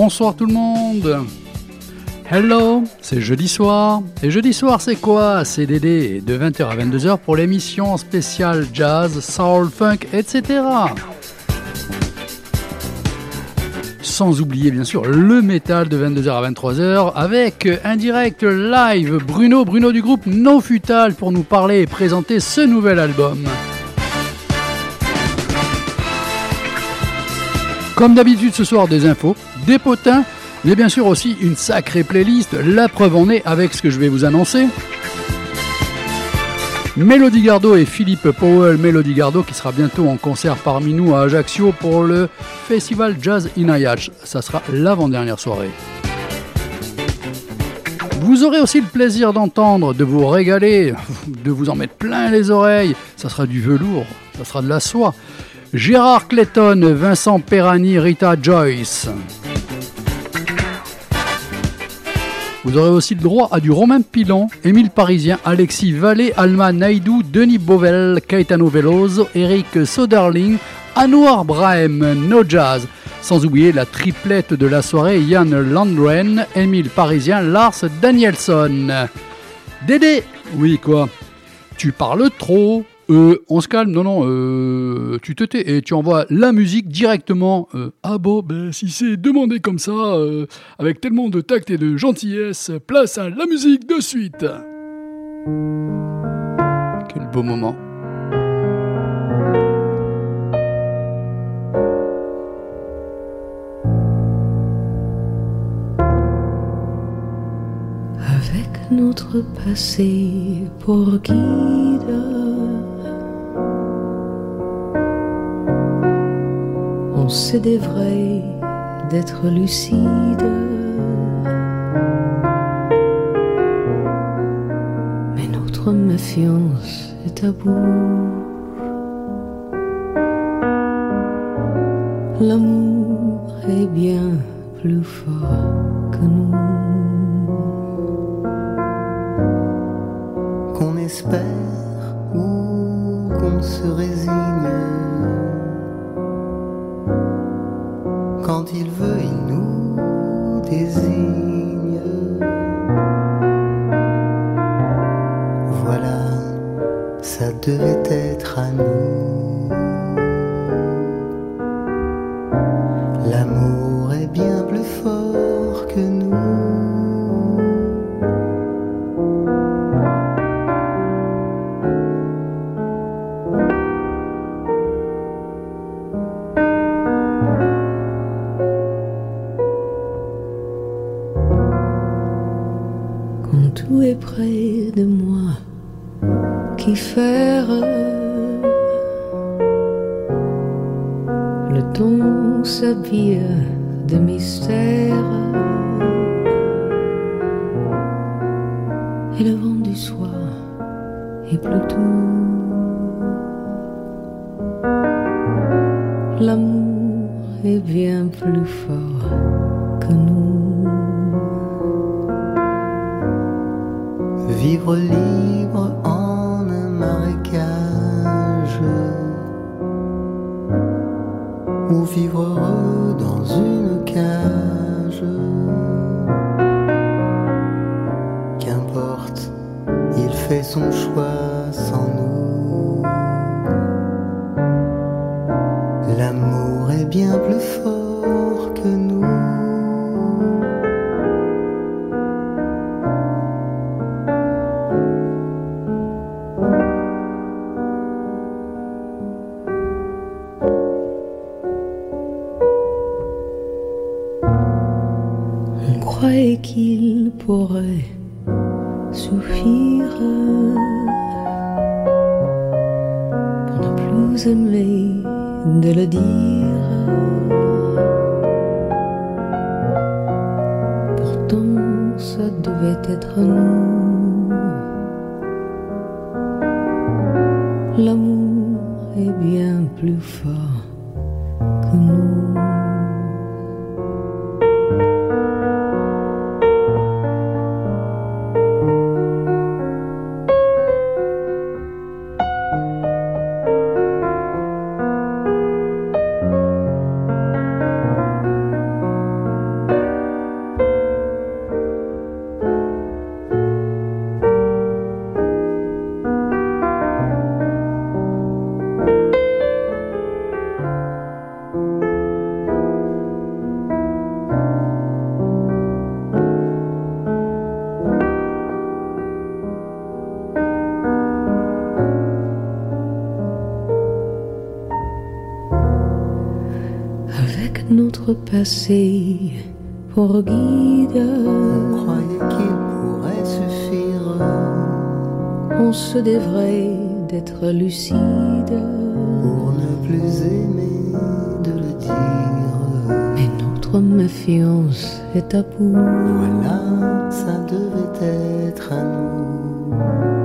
Bonsoir tout le monde. Hello, c'est jeudi soir. Et jeudi soir, c'est quoi? C'est DD de 20h à 22h pour l'émission spéciale jazz, soul, funk, etc. Sans oublier bien sûr le métal de 22h à 23h avec un direct live Bruno, Bruno du groupe No Futal pour nous parler et présenter ce nouvel album. Comme d'habitude ce soir des infos, des potins mais bien sûr aussi une sacrée playlist, la preuve en est avec ce que je vais vous annoncer. Mélodie Gardot et Philippe Powell, Mélodie Gardot qui sera bientôt en concert parmi nous à Ajaccio pour le Festival Jazz in Ayach. Ça sera l'avant-dernière soirée. Vous aurez aussi le plaisir d'entendre, de vous régaler, de vous en mettre plein les oreilles. Ça sera du velours, ça sera de la soie. Gérard Clayton, Vincent Perani, Rita Joyce. Vous aurez aussi le droit à du Romain Pilon, Émile Parisien, Alexis Vallée, Alma Naidou, Denis Bovel, Caetano Veloso, Eric Soderling, Anouar Brahim, No Jazz. Sans oublier la triplette de la soirée, Yann Landren, Émile Parisien, Lars Danielson. Dédé Oui quoi? Tu parles trop euh, on se calme, non, non, euh, tu te tais et tu envoies la musique directement. Euh, ah bon, ben si c'est demandé comme ça, euh, avec tellement de tact et de gentillesse, place à la musique de suite. Quel beau moment. Avec notre passé pour guide c'est des vrais d'être lucide. Mais notre méfiance est à bout. L'amour est bien plus fort que nous. Qu'on espère ou qu'on se résigne quand il veut, il nous désigne. Voilà, ça devait être à nous. Le temps s'habille de mystère et le vent du soir est plus L'amour est bien plus fort que nous. vivre libre en un marécage ou vivre heureux dans une cage. Qu'importe, il fait son choix sans nous. L'amour est bien plus fort pour guide. On croyait qu'il pourrait suffire. On se devrait d'être lucide. Pour ne plus aimer de le dire. Mais notre méfiance est à bout. Voilà, ça devait être à nous.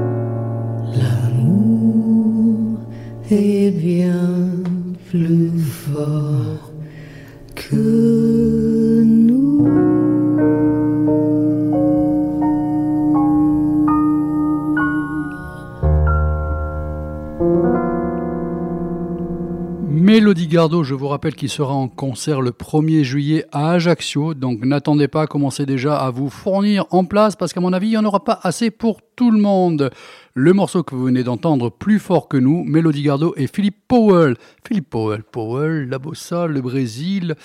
Vous rappelle qu'il sera en concert le 1er juillet à Ajaccio, donc n'attendez pas, commencez déjà à vous fournir en place parce qu'à mon avis, il n'y en aura pas assez pour tout le monde. Le morceau que vous venez d'entendre, plus fort que nous, Mélodie Gardot et Philippe Powell. Philippe Powell, Powell, la bossa, le Brésil,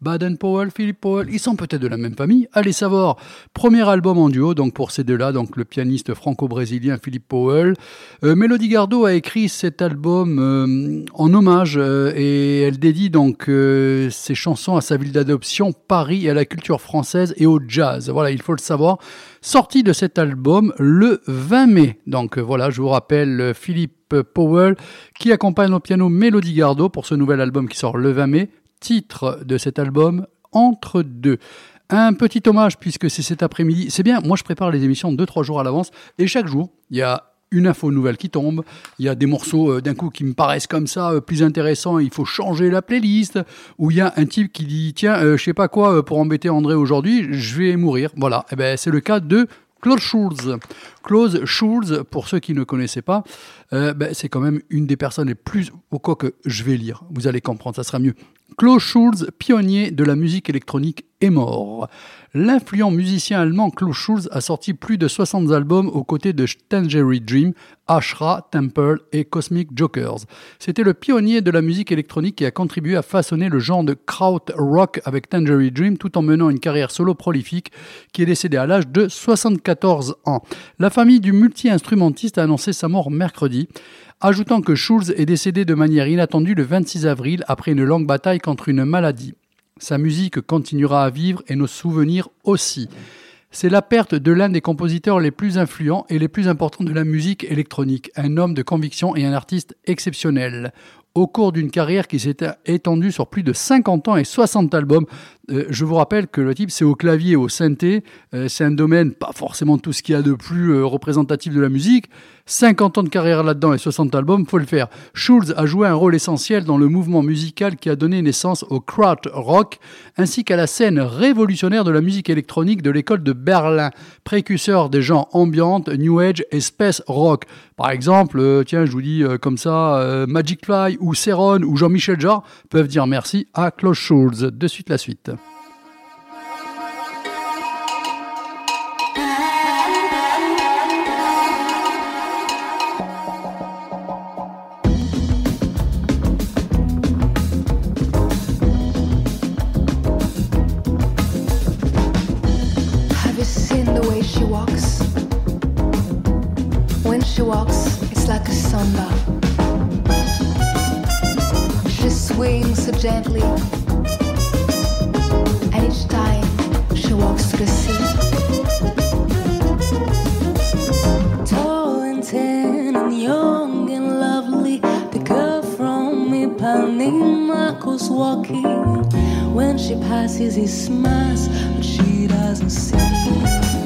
Baden-Powell, Philippe Powell, ils sont peut-être de la même famille, allez savoir. Premier album en duo, donc pour ces deux-là, donc le pianiste franco-brésilien Philippe Powell. Euh, Mélodie Gardot a écrit cet album euh, en hommage euh, et elle dédie donc euh, ses chansons à sa ville d'adoption, Paris, et à la culture française et au jazz. Voilà, il faut le savoir. Sortie de cet album le 20 mai. Donc voilà, je vous rappelle Philippe Powell qui accompagne au piano Mélodie Gardot pour ce nouvel album qui sort le 20 mai titre de cet album, Entre deux. Un petit hommage puisque c'est cet après-midi. C'est bien, moi je prépare les émissions deux, trois jours à l'avance et chaque jour, il y a une info nouvelle qui tombe, il y a des morceaux euh, d'un coup qui me paraissent comme ça euh, plus intéressants, il faut changer la playlist, ou il y a un type qui dit tiens, euh, je sais pas quoi, euh, pour embêter André aujourd'hui, je vais mourir. Voilà, et ben c'est le cas de Claude Schulz. Claude Schulz, pour ceux qui ne connaissaient pas, ben, c'est quand même une des personnes les plus... Au quoi que je vais lire, vous allez comprendre, ça sera mieux. Klaus Schulz, pionnier de la musique électronique, est mort. L'influent musicien allemand Klaus Schulz a sorti plus de 60 albums aux côtés de Tangerine Dream, Ashra, Temple et Cosmic Jokers. C'était le pionnier de la musique électronique qui a contribué à façonner le genre de kraut rock avec Tangerine Dream tout en menant une carrière solo prolifique qui est décédé à l'âge de 74 ans. La famille du multi-instrumentiste a annoncé sa mort mercredi ajoutant que Schulz est décédé de manière inattendue le 26 avril après une longue bataille contre une maladie. Sa musique continuera à vivre et nos souvenirs aussi. C'est la perte de l'un des compositeurs les plus influents et les plus importants de la musique électronique, un homme de conviction et un artiste exceptionnel. Au cours d'une carrière qui s'est étendue sur plus de 50 ans et 60 albums, euh, je vous rappelle que le type c'est au clavier, au synthé, euh, c'est un domaine pas forcément tout ce qu'il y a de plus euh, représentatif de la musique. 50 ans de carrière là-dedans et 60 albums, faut le faire. Schulz a joué un rôle essentiel dans le mouvement musical qui a donné naissance au kraut rock, ainsi qu'à la scène révolutionnaire de la musique électronique de l'école de Berlin, précurseur des genres ambiante, new age et space rock. Par exemple, euh, tiens, je vous dis euh, comme ça, euh, Magic Fly ou Ceron ou Jean-Michel Jarre peuvent dire merci à Klaus Schulz. De suite la suite. She walks? When she walks, it's like a samba. She swings so gently, and each time she walks to the sea. Tall and tan and young and lovely, the girl from Ipanema goes walking. When she passes, he smiles, but she doesn't see.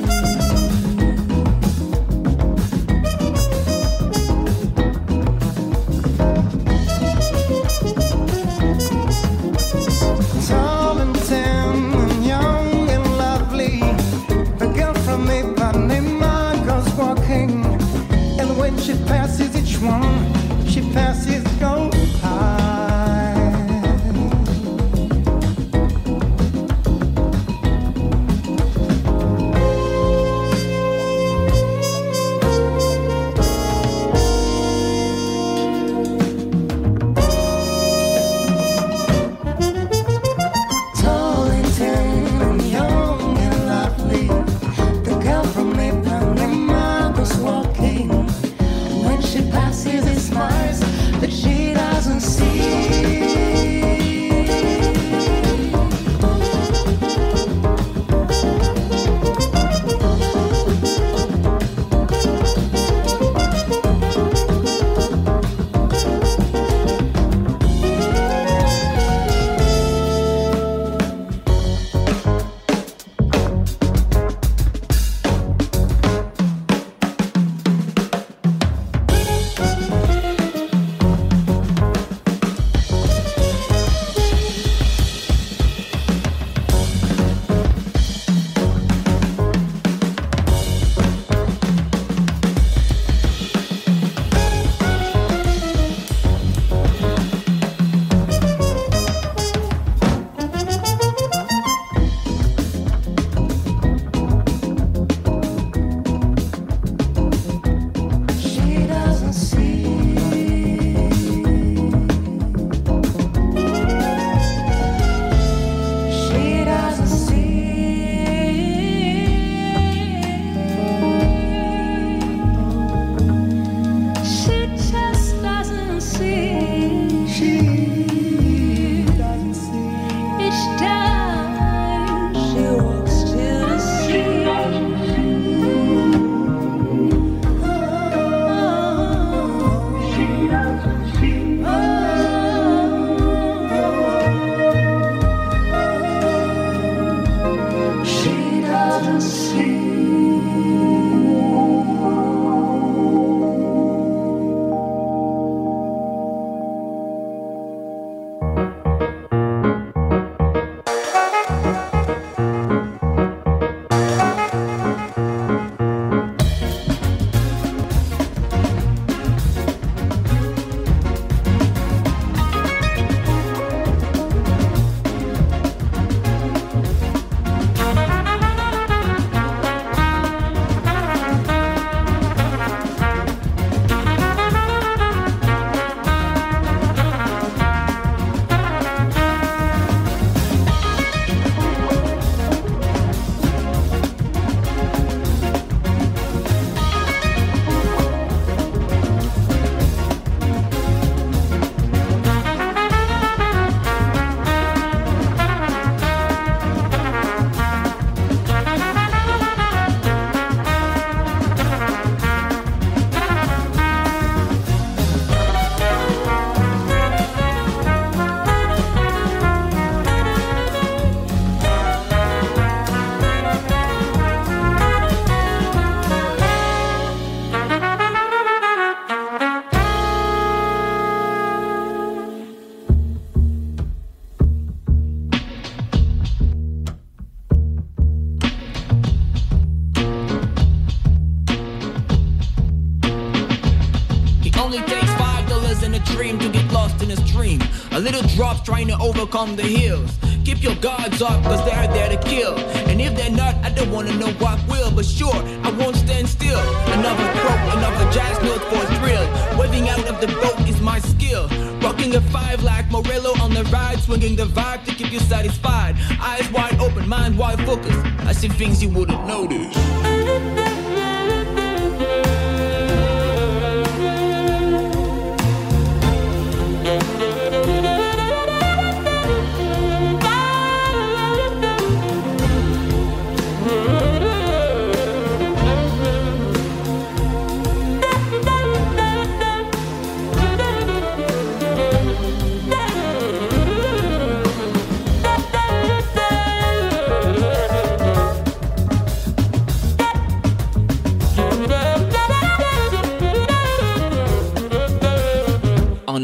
Dream to get lost in a stream. A little drops trying to overcome the hills. Keep your guards up, cause they're there to kill. And if they're not, I don't wanna know what will. But sure, I won't stand still. Another croak, another jazz note for a thrill. Waving out of the boat is my skill. Rocking a five like Morello on the ride, swinging the vibe to keep you satisfied. Eyes wide open, mind wide focused. I see things you wouldn't notice.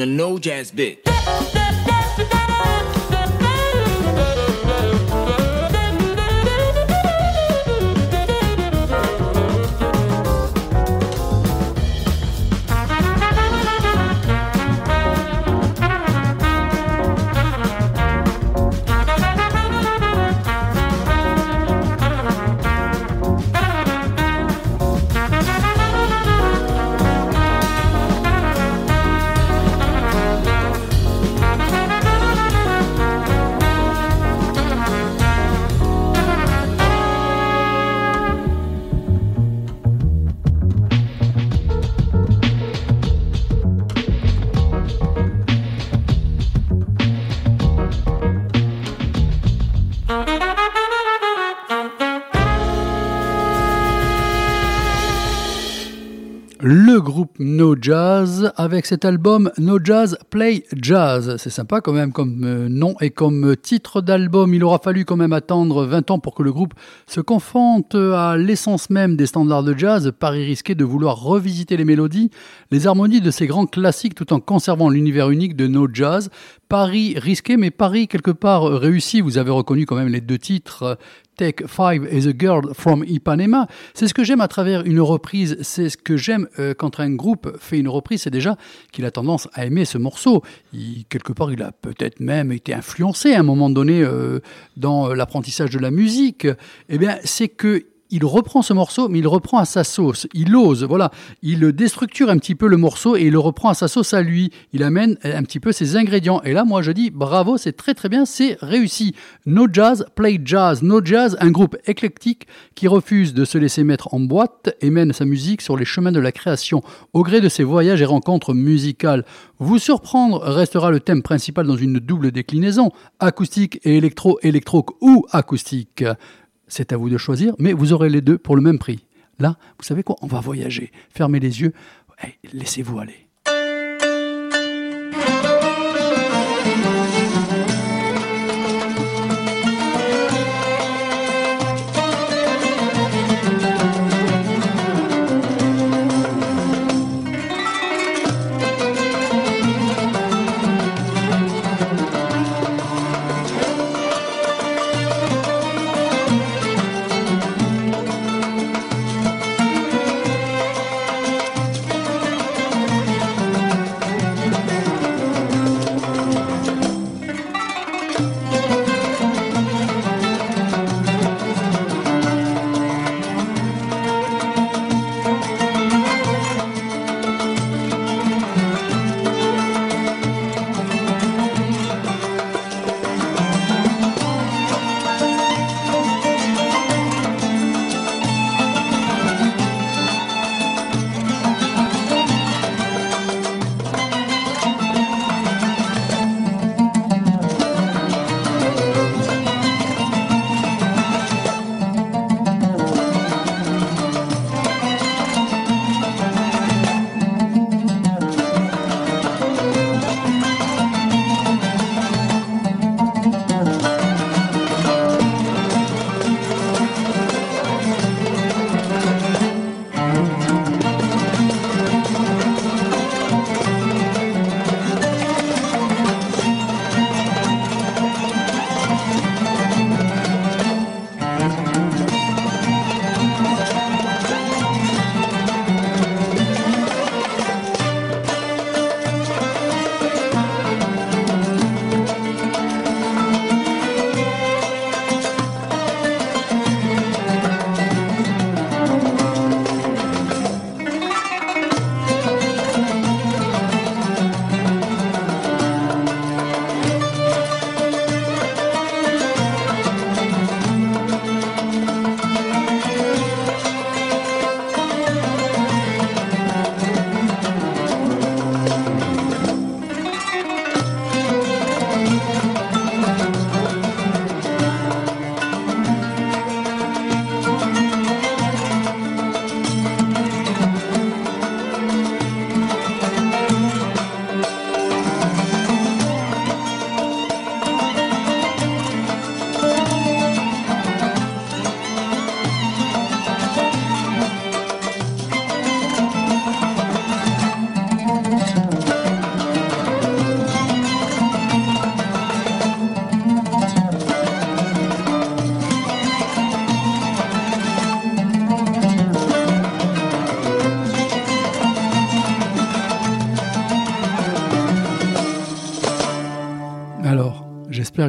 On a no jazz bit. Groupe No Jazz avec cet album No Jazz Play Jazz. C'est sympa quand même comme euh, nom et comme titre d'album. Il aura fallu quand même attendre 20 ans pour que le groupe se confronte à l'essence même des standards de jazz. Paris risquait de vouloir revisiter les mélodies, les harmonies de ces grands classiques tout en conservant l'univers unique de No Jazz. Paris risqué, mais Paris quelque part réussi. Vous avez reconnu quand même les deux titres Take Five is a Girl from Ipanema. C'est ce que j'aime à travers une reprise. C'est ce que j'aime euh, quand un groupe fait une reprise. C'est déjà qu'il a tendance à aimer ce morceau. Il, quelque part, il a peut-être même été influencé à un moment donné euh, dans l'apprentissage de la musique. Eh bien, c'est que il reprend ce morceau, mais il reprend à sa sauce. Il ose, voilà. Il déstructure un petit peu le morceau et il le reprend à sa sauce à lui. Il amène un petit peu ses ingrédients. Et là, moi, je dis bravo, c'est très très bien, c'est réussi. No Jazz, Play Jazz. No Jazz, un groupe éclectique qui refuse de se laisser mettre en boîte et mène sa musique sur les chemins de la création au gré de ses voyages et rencontres musicales. Vous surprendre restera le thème principal dans une double déclinaison, acoustique et électro, électro ou acoustique. C'est à vous de choisir, mais vous aurez les deux pour le même prix. Là, vous savez quoi? On va voyager. Fermez les yeux. Laissez-vous aller.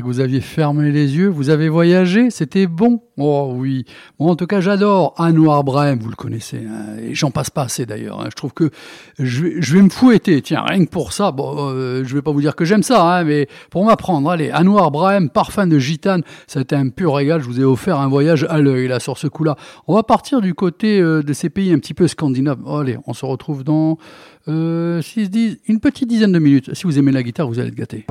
Que vous aviez fermé les yeux, vous avez voyagé, c'était bon. Oh oui. Bon, en tout cas, j'adore Anouar Brahim, vous le connaissez, hein, et j'en passe pas assez d'ailleurs. hein. Je trouve que je vais, me fouetter, tiens, rien que pour ça. Bon, euh, je vais pas vous dire que j'aime ça, hein, mais pour m'apprendre, allez, Anouar Brahim, parfum de gitane, été un pur régal. Je vous ai offert un voyage à l'œil là sur ce coup-là. On va partir du côté euh, de ces pays un petit peu scandinaves. Oh, allez, on se retrouve dans euh, une petite dizaine de minutes. Si vous aimez la guitare, vous allez être gâtés.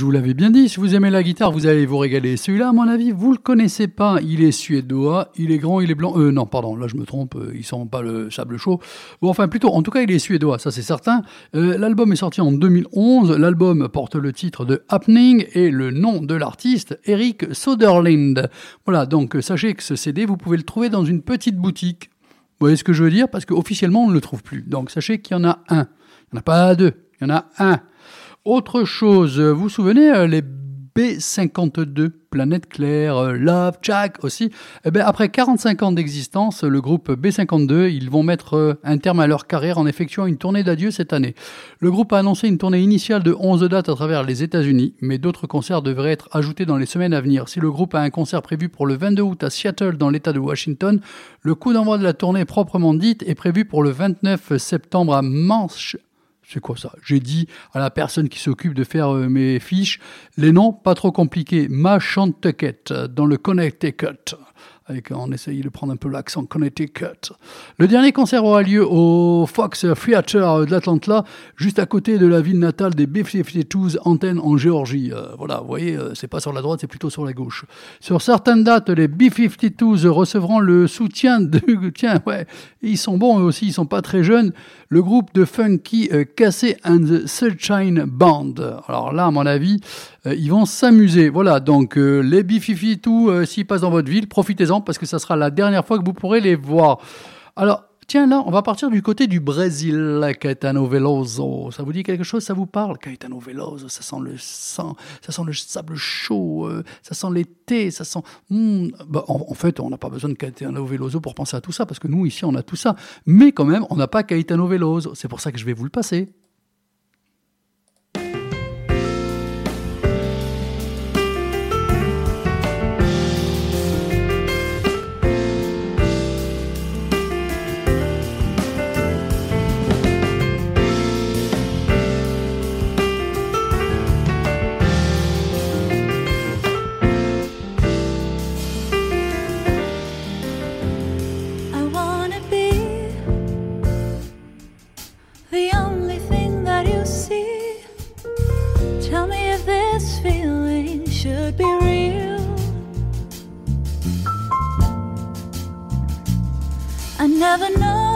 Je vous l'avais bien dit, si vous aimez la guitare, vous allez vous régaler. Celui-là, à mon avis, vous le connaissez pas. Il est suédois, il est grand, il est blanc. Euh, non, pardon, là je me trompe, euh, ils sont pas le sable chaud. Bon, enfin, plutôt, en tout cas, il est suédois, ça c'est certain. Euh, l'album est sorti en 2011. L'album porte le titre de Happening et le nom de l'artiste, Eric Soderlind. Voilà, donc sachez que ce CD, vous pouvez le trouver dans une petite boutique. Vous voyez ce que je veux dire? Parce qu'officiellement, on ne le trouve plus. Donc sachez qu'il y en a un. Il n'y en a pas deux, il y en a un. Autre chose, vous souvenez, euh, les B52, Planète Claire, euh, Love, Jack aussi, eh bien, après 45 ans d'existence, le groupe B52, ils vont mettre euh, un terme à leur carrière en effectuant une tournée d'adieu cette année. Le groupe a annoncé une tournée initiale de 11 dates à travers les États-Unis, mais d'autres concerts devraient être ajoutés dans les semaines à venir. Si le groupe a un concert prévu pour le 22 août à Seattle dans l'État de Washington, le coup d'envoi de la tournée proprement dite est prévu pour le 29 septembre à Manche c'est quoi ça? J'ai dit à la personne qui s'occupe de faire euh, mes fiches les noms pas trop compliqués. Machantucket dans le Connecticut avec, on essaye de prendre un peu l'accent Connecticut. Le dernier concert aura lieu au Fox Theater de l'Atlanta, juste à côté de la ville natale des B-52s, antenne en Géorgie. Euh, voilà, vous voyez, euh, c'est pas sur la droite, c'est plutôt sur la gauche. Sur certaines dates, les B-52s recevront le soutien de... Tiens, ouais, ils sont bons eux aussi, ils sont pas très jeunes. Le groupe de funky euh, Cassé and the Sunshine Band. Alors là, à mon avis, ils vont s'amuser. Voilà, donc euh, les B-52, euh, s'ils passent dans votre ville, profitez-en parce que ça sera la dernière fois que vous pourrez les voir. Alors, tiens, là, on va partir du côté du Brésil, Caetano Veloso. Ça vous dit quelque chose? Ça vous parle Caetano Veloso, ça sent le sang, ça sent le sable chaud, euh, ça sent l'été, ça sent... Hmm, bah, en, en fait, on n'a pas besoin de Caetano Veloso pour penser à tout ça, parce que nous, ici, on a tout ça. Mais quand même, on n'a pas Caetano Veloso. C'est pour ça que je vais vous le passer. Should be real. I never know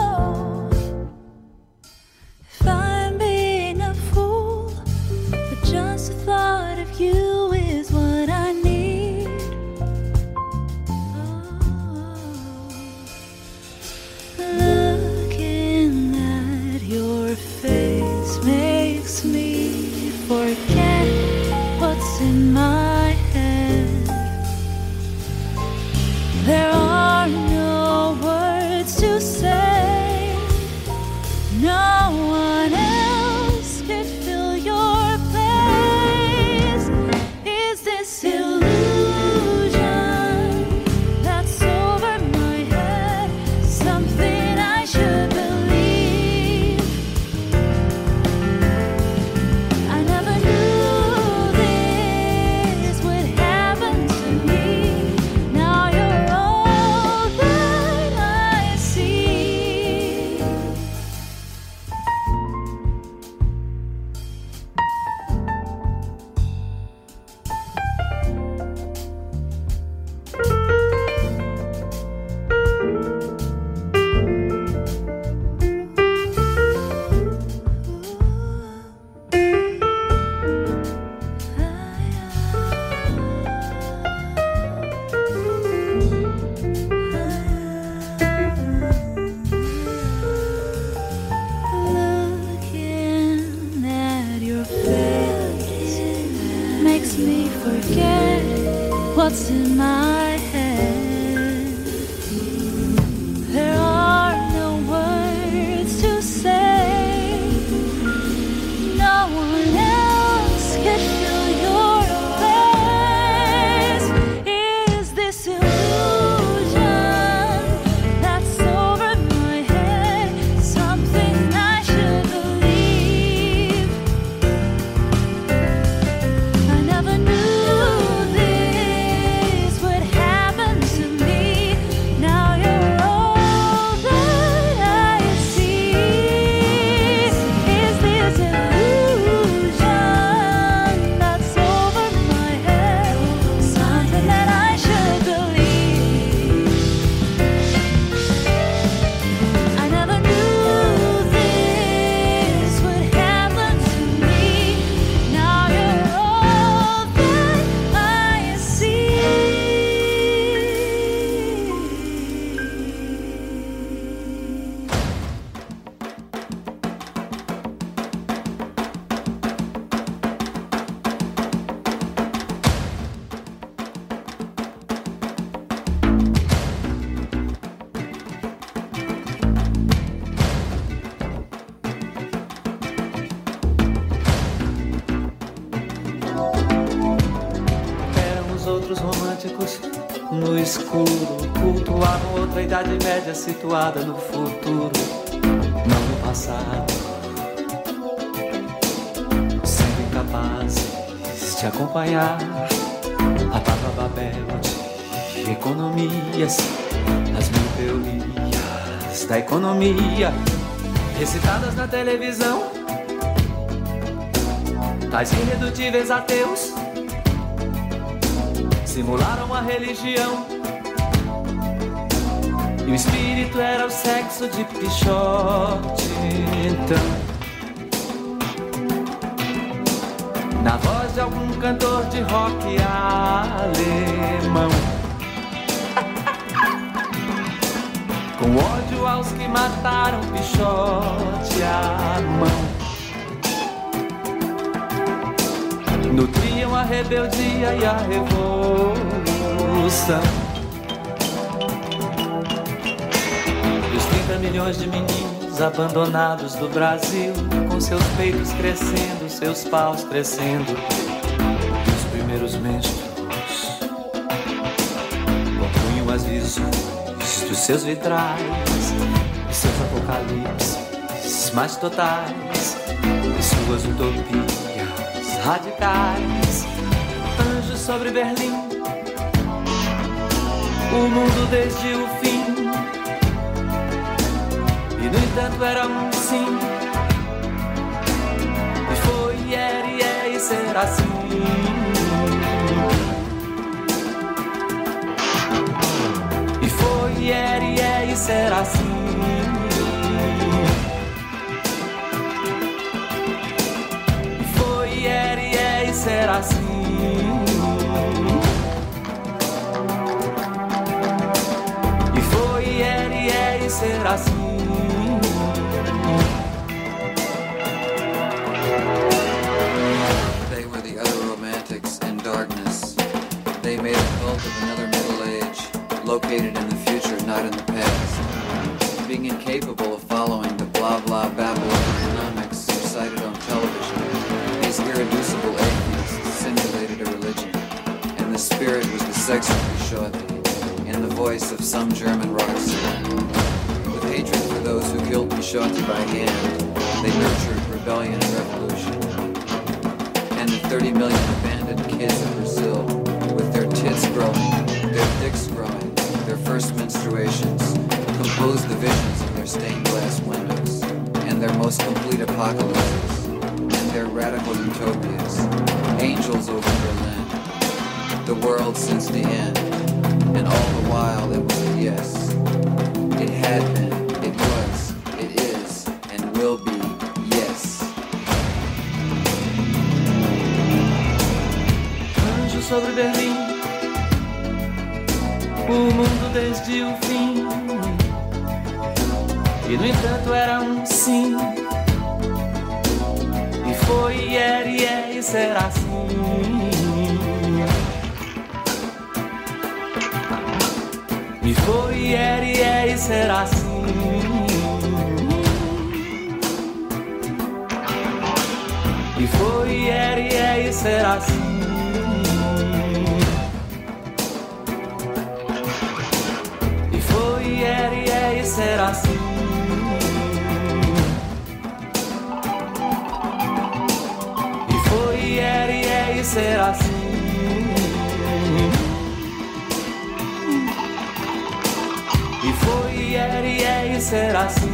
idade média situada no futuro, não no passado. Sendo incapazes de acompanhar a Baba Babel de economias, as mil teorias da economia recitadas na televisão. Tais irredutíveis ateus simularam uma religião. O espírito era o sexo de Pichote. Então, na voz de algum cantor de rock alemão, com ódio aos que mataram Pichote à mão. nutriam a rebeldia e a revolução. Milhões de meninos abandonados do Brasil, com seus peitos crescendo, seus paus crescendo, os primeiros menstruos compunham as visões dos seus vitrais, e seus apocalipses mais totais, e suas utopias radicais, anjos sobre Berlim, o mundo desde o fim. E no entanto era um sim, e foi, e era, e é, e será assim. E foi, e era, e é, e será assim. foi, era e é e será assim. E e é e será assim. Located in the future, not in the past. Being incapable of following the blah blah babble of economics recited on television, these irreducible atheists simulated a religion, and the spirit was the sex of Pishotti, in the voice of some German rock star. With hatred for those who killed Pishotti by hand, they nurtured rebellion and revolution and the 30 million abandoned kids in Brazil, with their tits growing, their dicks first menstruations, composed the visions in their stained glass windows, and their most complete apocalypses, and their radical utopias, angels over Berlin, the world since the end, and all the while it was a yes. It had been, it was, it is, and will be yes. Sobre antes de um fim. E no entanto era um sim. E foi, e era, e é, e será assim. E foi, e era, e é, e será assim. E foi, e era, e é, e será assim. ser assim. E foi, e é, e é, e será assim.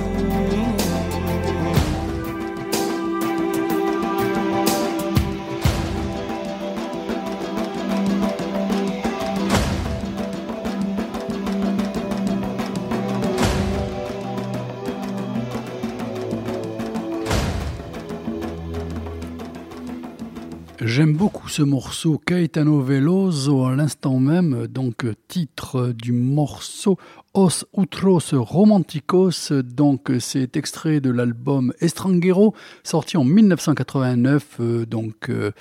Ce morceau Caetano Veloso à l'instant même, donc titre du morceau Os Outros Romanticos, donc c'est extrait de l'album Estranguero sorti en 1989, euh, donc euh,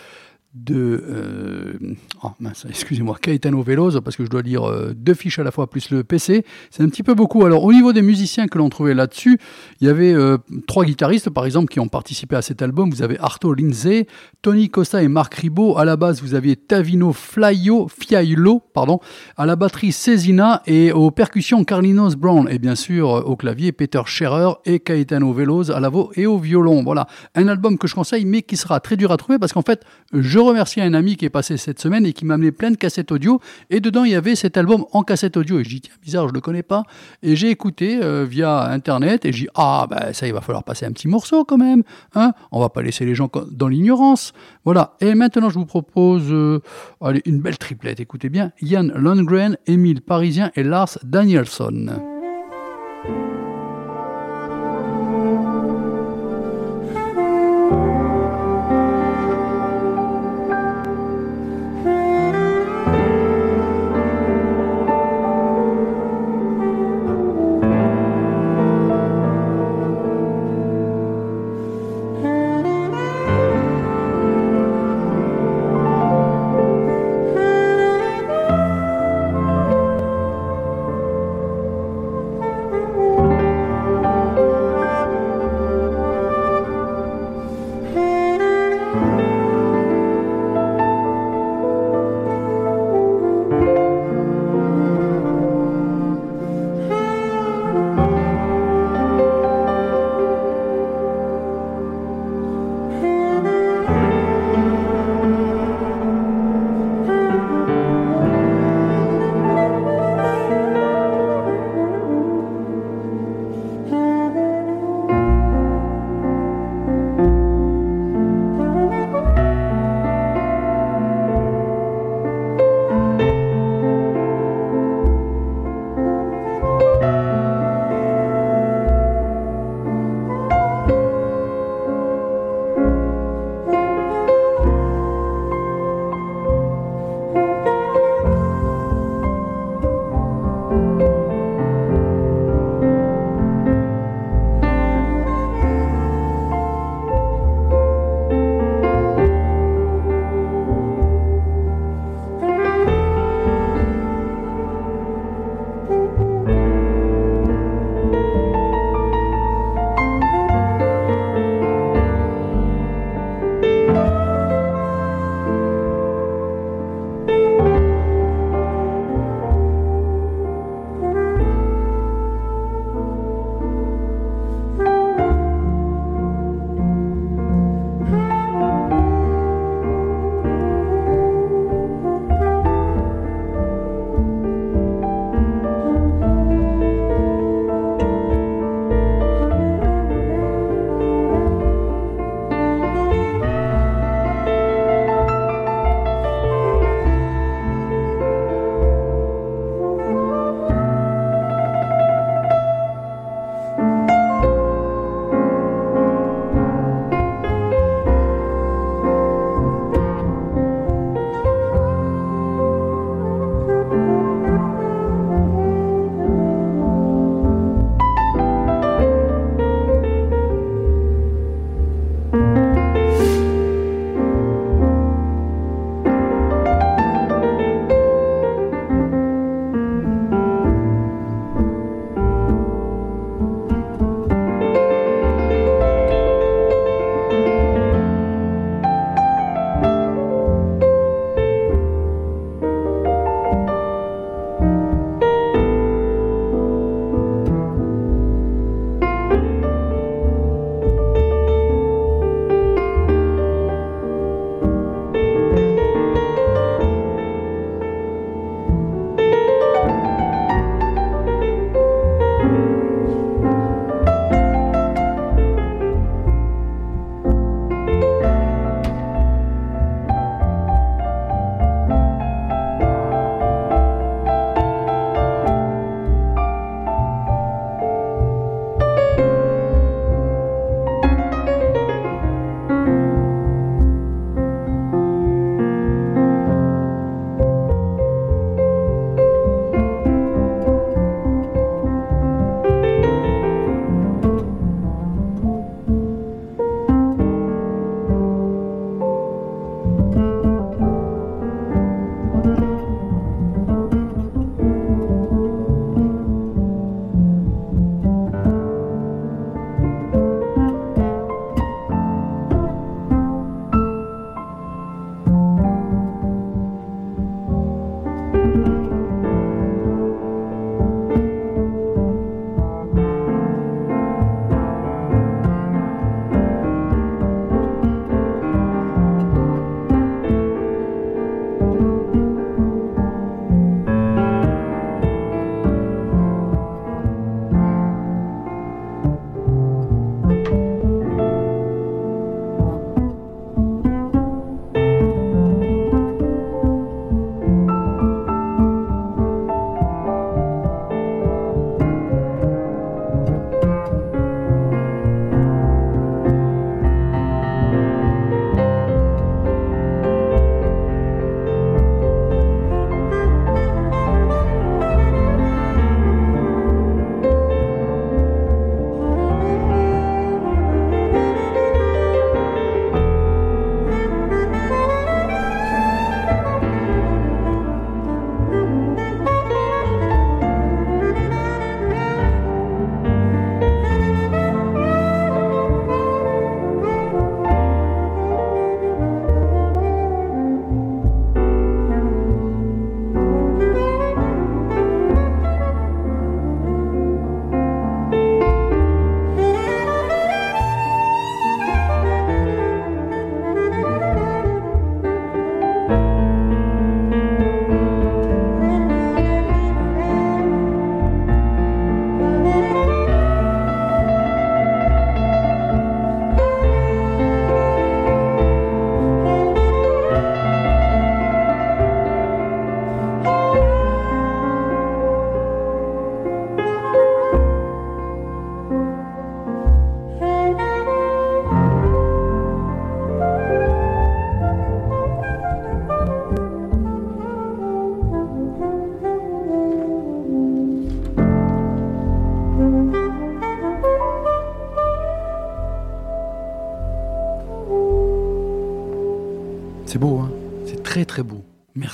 de euh, oh mince, excusez-moi Caetano Veloso parce que je dois lire euh, deux fiches à la fois plus le PC c'est un petit peu beaucoup. Alors au niveau des musiciens que l'on trouvait là-dessus il y avait euh, trois guitaristes par exemple qui ont participé à cet album. Vous avez Arto Lindsay Tony Costa et Marc Ribot. À la base vous aviez Tavino Flaio Fiailo pardon. À la batterie Cezina et aux percussions Carlinos Brown. Et bien sûr euh, au clavier Peter Scherer et Caetano Veloso à la voix et au violon. Voilà. Un album que je conseille mais qui sera très dur à trouver parce qu'en fait je remercie un ami qui est passé cette semaine et qui m'a amené plein de cassettes audio. Et dedans, il y avait cet album en cassette audio. Et je dis, tiens, bizarre, je le connais pas. Et j'ai écouté euh, via Internet et j'ai dit, ah, ben ça, il va falloir passer un petit morceau quand même. Hein On va pas laisser les gens dans l'ignorance. Voilà. Et maintenant, je vous propose euh, allez, une belle triplette. Écoutez bien. Yann Lundgren, Émile Parisien et Lars Danielson.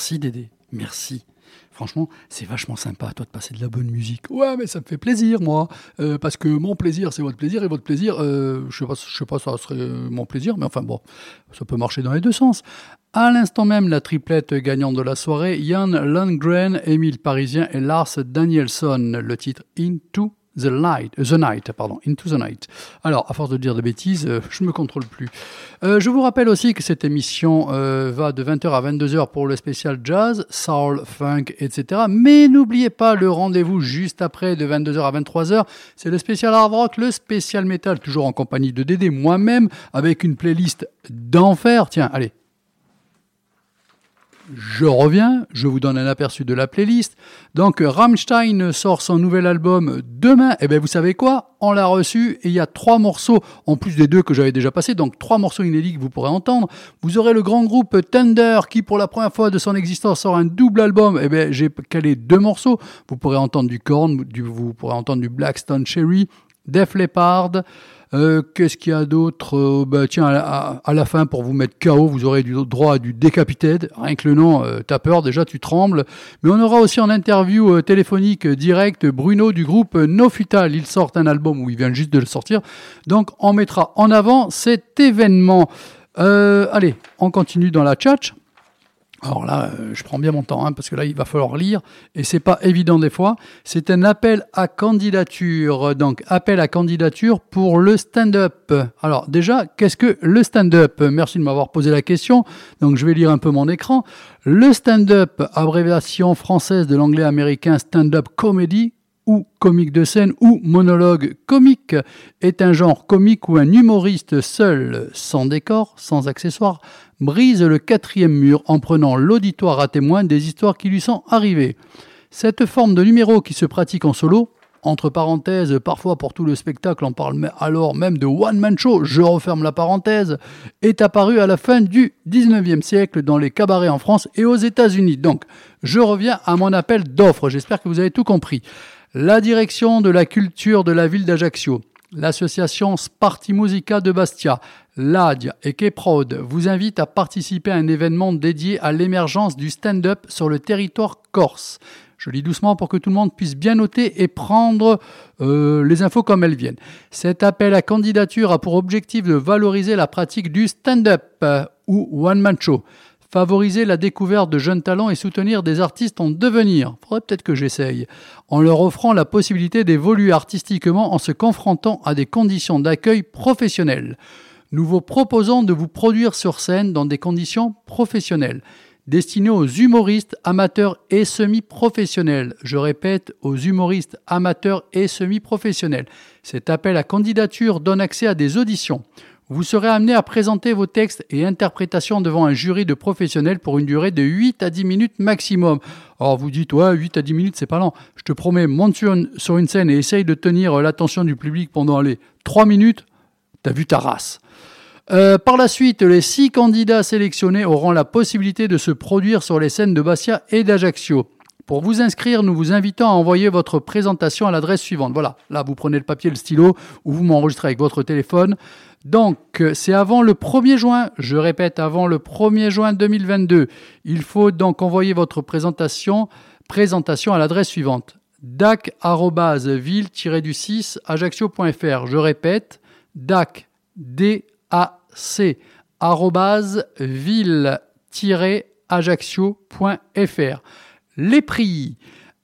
Merci Dédé, merci. Franchement, c'est vachement sympa, toi, de passer de la bonne musique. Ouais, mais ça me fait plaisir, moi. Euh, parce que mon plaisir, c'est votre plaisir, et votre plaisir, euh, je sais pas, je sais pas, ça serait mon plaisir, mais enfin bon, ça peut marcher dans les deux sens. À l'instant même, la triplette gagnante de la soirée, Jan Lundgren, Émile Parisien et Lars Danielson. Le titre Into The Light, The Night, pardon, Into the Night. Alors, à force de dire des bêtises, euh, je me contrôle plus. Euh, je vous rappelle aussi que cette émission euh, va de 20h à 22h pour le spécial jazz, soul, funk, etc. Mais n'oubliez pas le rendez-vous juste après de 22h à 23h. C'est le spécial hard rock, le spécial metal, toujours en compagnie de Dédé, moi-même, avec une playlist d'enfer. Tiens, allez, je reviens, je vous donne un aperçu de la playlist. Donc Rammstein sort son nouvel album demain. Et eh bien vous savez quoi? On l'a reçu et il y a trois morceaux, en plus des deux que j'avais déjà passés, donc trois morceaux inédits que vous pourrez entendre. Vous aurez le grand groupe Thunder qui pour la première fois de son existence sort un double album. Et eh bien j'ai calé deux morceaux. Vous pourrez entendre du Korn, vous pourrez entendre du Blackstone Cherry, Def Leppard. Euh, qu'est-ce qu'il y a d'autre euh, bah, Tiens, à, la fin, pour vous mettre KO, vous aurez du droit à du Decapitated. Rien que le nom, euh, t'as peur, déjà tu trembles. Mais on aura aussi en interview téléphonique direct Bruno du groupe No Futal. Il sort un album où il vient juste de le sortir. Donc on mettra en avant cet événement. allez, on continue dans la chat. Alors là, euh, je prends bien mon temps, hein, parce que là, il va falloir lire, et c'est pas évident des fois. C'est un appel à candidature, donc appel à candidature pour le stand-up. Alors déjà, qu'est-ce que le stand-up? Merci de m'avoir posé la question, donc je vais lire un peu mon écran. Le stand-up, abréviation française de l'anglais américain stand-up comedy, ou comique de scène ou monologue comique est un genre comique où un humoriste seul, sans décor, sans accessoires, brise le quatrième mur en prenant l'auditoire à témoin des histoires qui lui sont arrivées. Cette forme de numéro qui se pratique en solo, entre parenthèses, parfois pour tout le spectacle, on parle alors même de one-man show, je referme la parenthèse, est apparue à la fin du 19e siècle dans les cabarets en France et aux États-Unis. Donc, je reviens à mon appel d'offre, j'espère que vous avez tout compris. La direction de la culture de la ville d'Ajaccio, l'association Sparti Musica de Bastia, l'ADIA et Keprod vous invitent à participer à un événement dédié à l'émergence du stand-up sur le territoire corse. Je lis doucement pour que tout le monde puisse bien noter et prendre euh, les infos comme elles viennent. Cet appel à candidature a pour objectif de valoriser la pratique du stand-up euh, ou one-man show favoriser la découverte de jeunes talents et soutenir des artistes en devenir. Faudrait peut-être que j'essaye. En leur offrant la possibilité d'évoluer artistiquement en se confrontant à des conditions d'accueil professionnelles. Nous vous proposons de vous produire sur scène dans des conditions professionnelles, destinées aux humoristes amateurs et semi-professionnels. Je répète, aux humoristes amateurs et semi-professionnels. Cet appel à candidature donne accès à des auditions. Vous serez amené à présenter vos textes et interprétations devant un jury de professionnels pour une durée de 8 à 10 minutes maximum. Alors vous dites, ouais, 8 à 10 minutes, c'est pas lent. Je te promets, monte sur une, scène et essaye de tenir l'attention du public pendant les 3 minutes. T'as vu ta race. Euh, par la suite, les six candidats sélectionnés auront la possibilité de se produire sur les scènes de Bastia et d'Ajaccio. Pour vous inscrire, nous vous invitons à envoyer votre présentation à l'adresse suivante. Voilà, là vous prenez le papier, le stylo, ou vous m'enregistrez avec votre téléphone. Donc, euh, c'est avant le 1er juin, je répète, avant le 1er juin 2022. Il faut donc envoyer votre présentation, présentation à l'adresse suivante dac-ville-du-6 ajaccio.fr. Je répète, dac, D-A-C, ville-ajaccio.fr. Les prix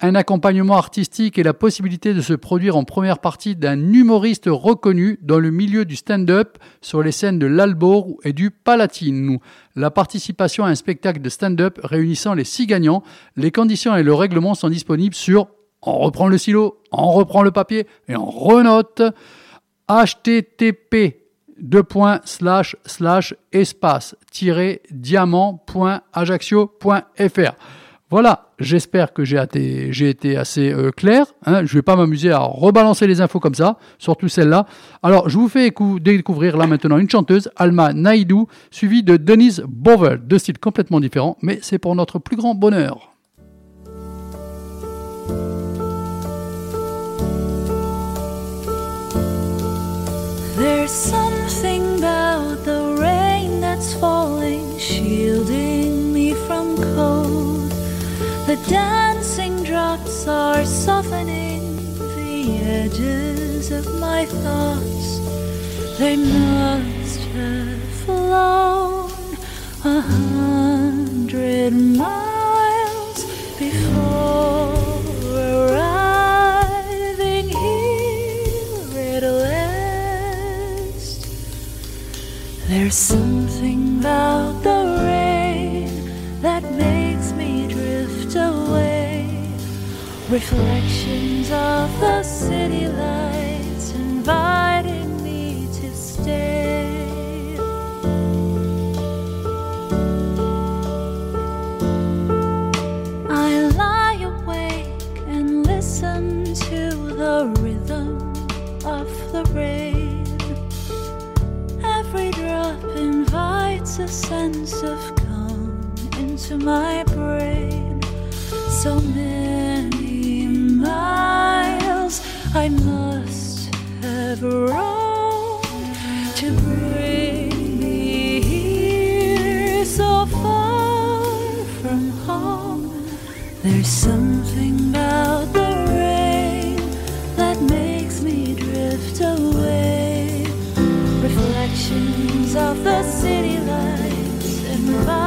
un accompagnement artistique et la possibilité de se produire en première partie d'un humoriste reconnu dans le milieu du stand-up sur les scènes de l'Albor et du Palatine. La participation à un spectacle de stand-up réunissant les six gagnants. Les conditions et le règlement sont disponibles sur on reprend le silo, on reprend le papier et on renote http espace diamant.ajaccio.fr voilà, j'espère que j'ai été, assez euh, clair. Hein. Je ne vais pas m'amuser à rebalancer les infos comme ça, surtout celle-là. Alors, je vous fais découvrir là maintenant une chanteuse, Alma Naidou, suivie de Denise Bovel, deux styles complètement différents, mais c'est pour notre plus grand bonheur. There's something about the rain that's falling, from The dancing drops are softening the edges of my thoughts. They must have flown a hundred miles before arriving here at last. There's something about the rain Reflections of the city lights inviting me to stay. I lie awake and listen to the rhythm of the rain. Every drop invites a sense of calm into my brain. So many miles I must have roamed to bring me here so far from home. There's something about the rain that makes me drift away. Reflections of the city lights inviting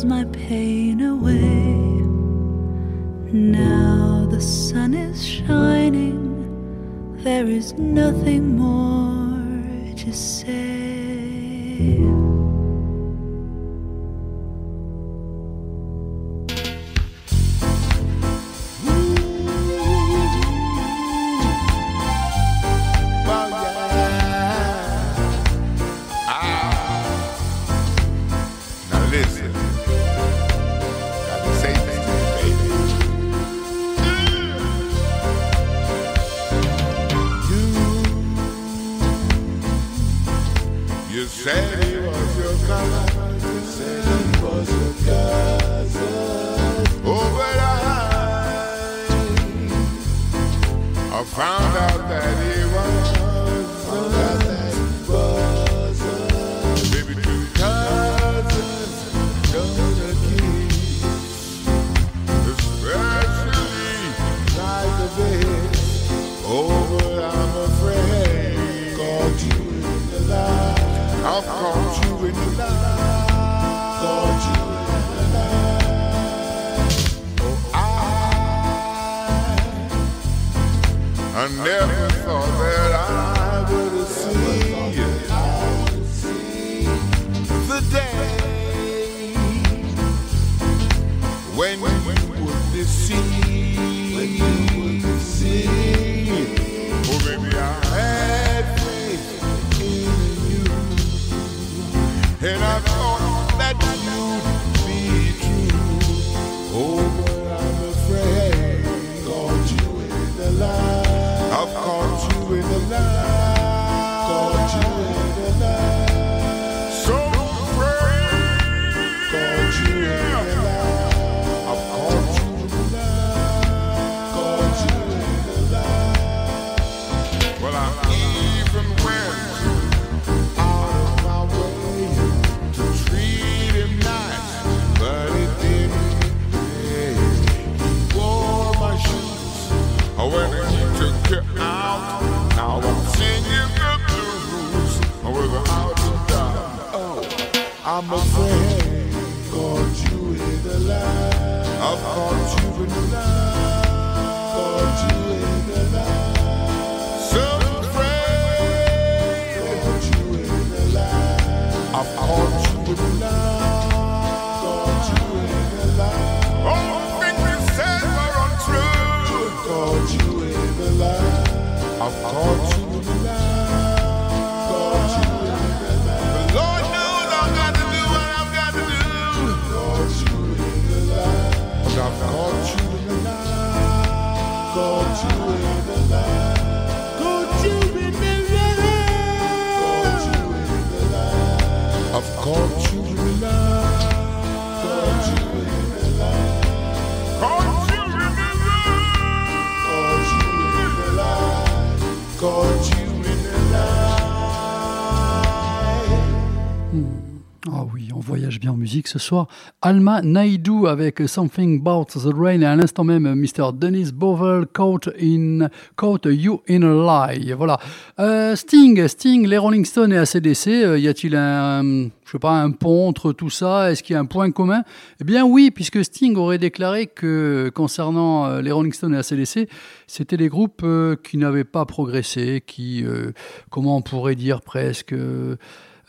my pain away. You, said he was your cousin. You said he was your cousin. Oh, but I, I found out that he I never musique ce soir. Alma Naidoo avec Something About the Rain et à l'instant même Mr. Dennis Bovell Caught, in, Caught You in a Lie. Voilà. Euh, Sting, Sting, les Rolling Stones et ACDC, euh, y a-t-il un, je sais pas, un pont entre tout ça? Est-ce qu'il y a un point commun? Eh bien oui, puisque Sting aurait déclaré que concernant euh, les Rolling Stones et ACDC, c'était des groupes qui n'avaient pas progressé, qui, comment on pourrait dire presque...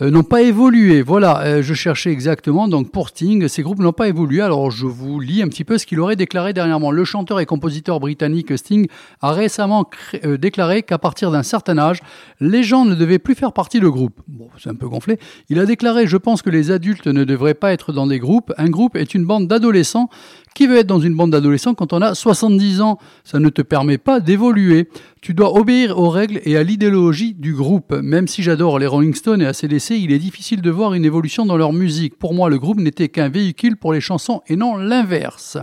euh, n'ont pas évolué. Voilà, euh, je cherchais exactement. Donc pour Sting, ces groupes n'ont pas évolué. Alors je vous lis un petit peu ce qu'il aurait déclaré dernièrement. Le chanteur et compositeur britannique Sting a récemment euh, déclaré qu'à partir d'un certain âge, les gens ne devaient plus faire partie de groupe. Bon, c'est un peu gonflé. Il a déclaré Je pense que les adultes ne devraient pas être dans des groupes. Un groupe est une bande d'adolescents. Qui veut être dans une bande d'adolescents quand on a 70 ans? Ça ne te permet pas d'évoluer. Tu dois obéir aux règles et à l'idéologie du groupe. Même si j'adore les Rolling Stones et ACDC, il est difficile de voir une évolution dans leur musique. Pour moi, le groupe n'était qu'un véhicule pour les chansons et non l'inverse.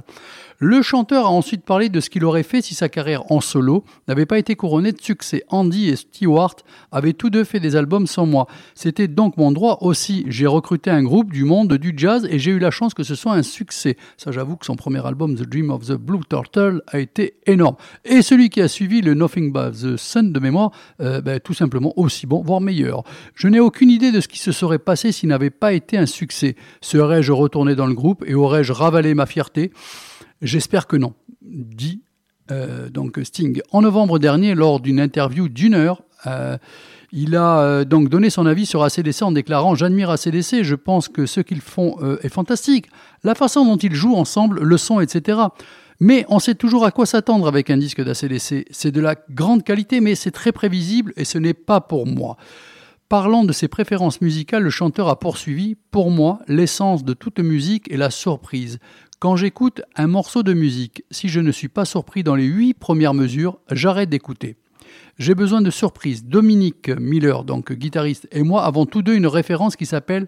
Le chanteur a ensuite parlé de ce qu'il aurait fait si sa carrière en solo n'avait pas été couronnée de succès. Andy et Stewart avaient tous deux fait des albums sans moi. C'était donc mon droit aussi. J'ai recruté un groupe du monde du jazz et j'ai eu la chance que ce soit un succès. Ça, j'avoue que son premier album, The Dream of the Blue Turtle, a été énorme. Et celui qui a suivi, le Nothing But the Sun de mémoire, euh, ben, tout simplement aussi bon, voire meilleur. Je n'ai aucune idée de ce qui se serait passé s'il n'avait pas été un succès. Serais-je retourné dans le groupe et aurais-je ravalé ma fierté? J'espère que non, dit euh, donc Sting. En novembre dernier, lors d'une interview d'une heure, euh, il a euh, donc donné son avis sur ACDC en déclarant J'admire ACDC, je pense que ce qu'ils font est fantastique. La façon dont ils jouent ensemble, le son, etc. Mais on sait toujours à quoi s'attendre avec un disque d'ACDC. C'est de la grande qualité, mais c'est très prévisible et ce n'est pas pour moi. Parlant de ses préférences musicales, le chanteur a poursuivi Pour moi, l'essence de toute musique est la surprise. Quand j'écoute un morceau de musique, si je ne suis pas surpris dans les huit premières mesures, j'arrête d'écouter. J'ai besoin de surprises. Dominique Miller, donc guitariste, et moi avons tous deux une référence qui s'appelle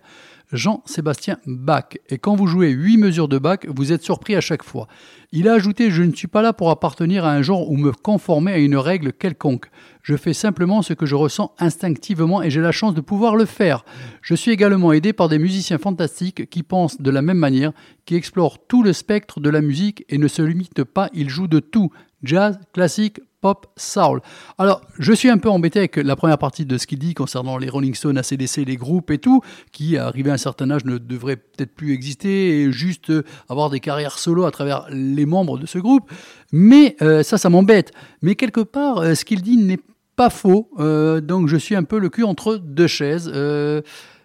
Jean-Sébastien Bach. Et quand vous jouez huit mesures de Bach, vous êtes surpris à chaque fois. Il a ajouté Je ne suis pas là pour appartenir à un genre ou me conformer à une règle quelconque. Je fais simplement ce que je ressens instinctivement et j'ai la chance de pouvoir le faire. Je suis également aidé par des musiciens fantastiques qui pensent de la même manière, qui explorent tout le spectre de la musique et ne se limitent pas, ils jouent de tout. Jazz, classique, pop soul. Alors, je suis un peu embêté avec la première partie de ce qu'il dit concernant les Rolling Stones, ACDC, les groupes et tout, qui, arrivé à un certain âge, ne devraient peut-être plus exister et juste euh, avoir des carrières solo à travers les membres de ce groupe. Mais euh, ça, ça m'embête. Mais quelque part, euh, ce qu'il dit n'est pas faux. Donc, je suis un peu le cul entre deux chaises.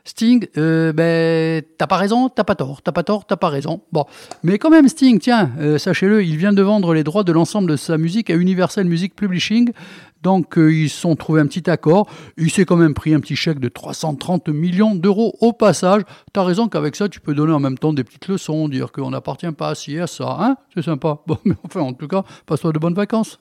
Sting, euh, ben, t'as pas raison, t'as pas tort, t'as pas tort, t'as pas raison. Bon, mais quand même, Sting, tiens, euh, sachez-le, il vient de vendre les droits de l'ensemble de sa musique à Universal Music Publishing. Donc, euh, ils se sont trouvés un petit accord. Il s'est quand même pris un petit chèque de 330 millions d'euros au passage. T'as raison qu'avec ça, tu peux donner en même temps des petites leçons, dire qu'on n'appartient pas à ci, à ça, hein C'est sympa. Bon, mais enfin, en tout cas, passe-toi de bonnes vacances.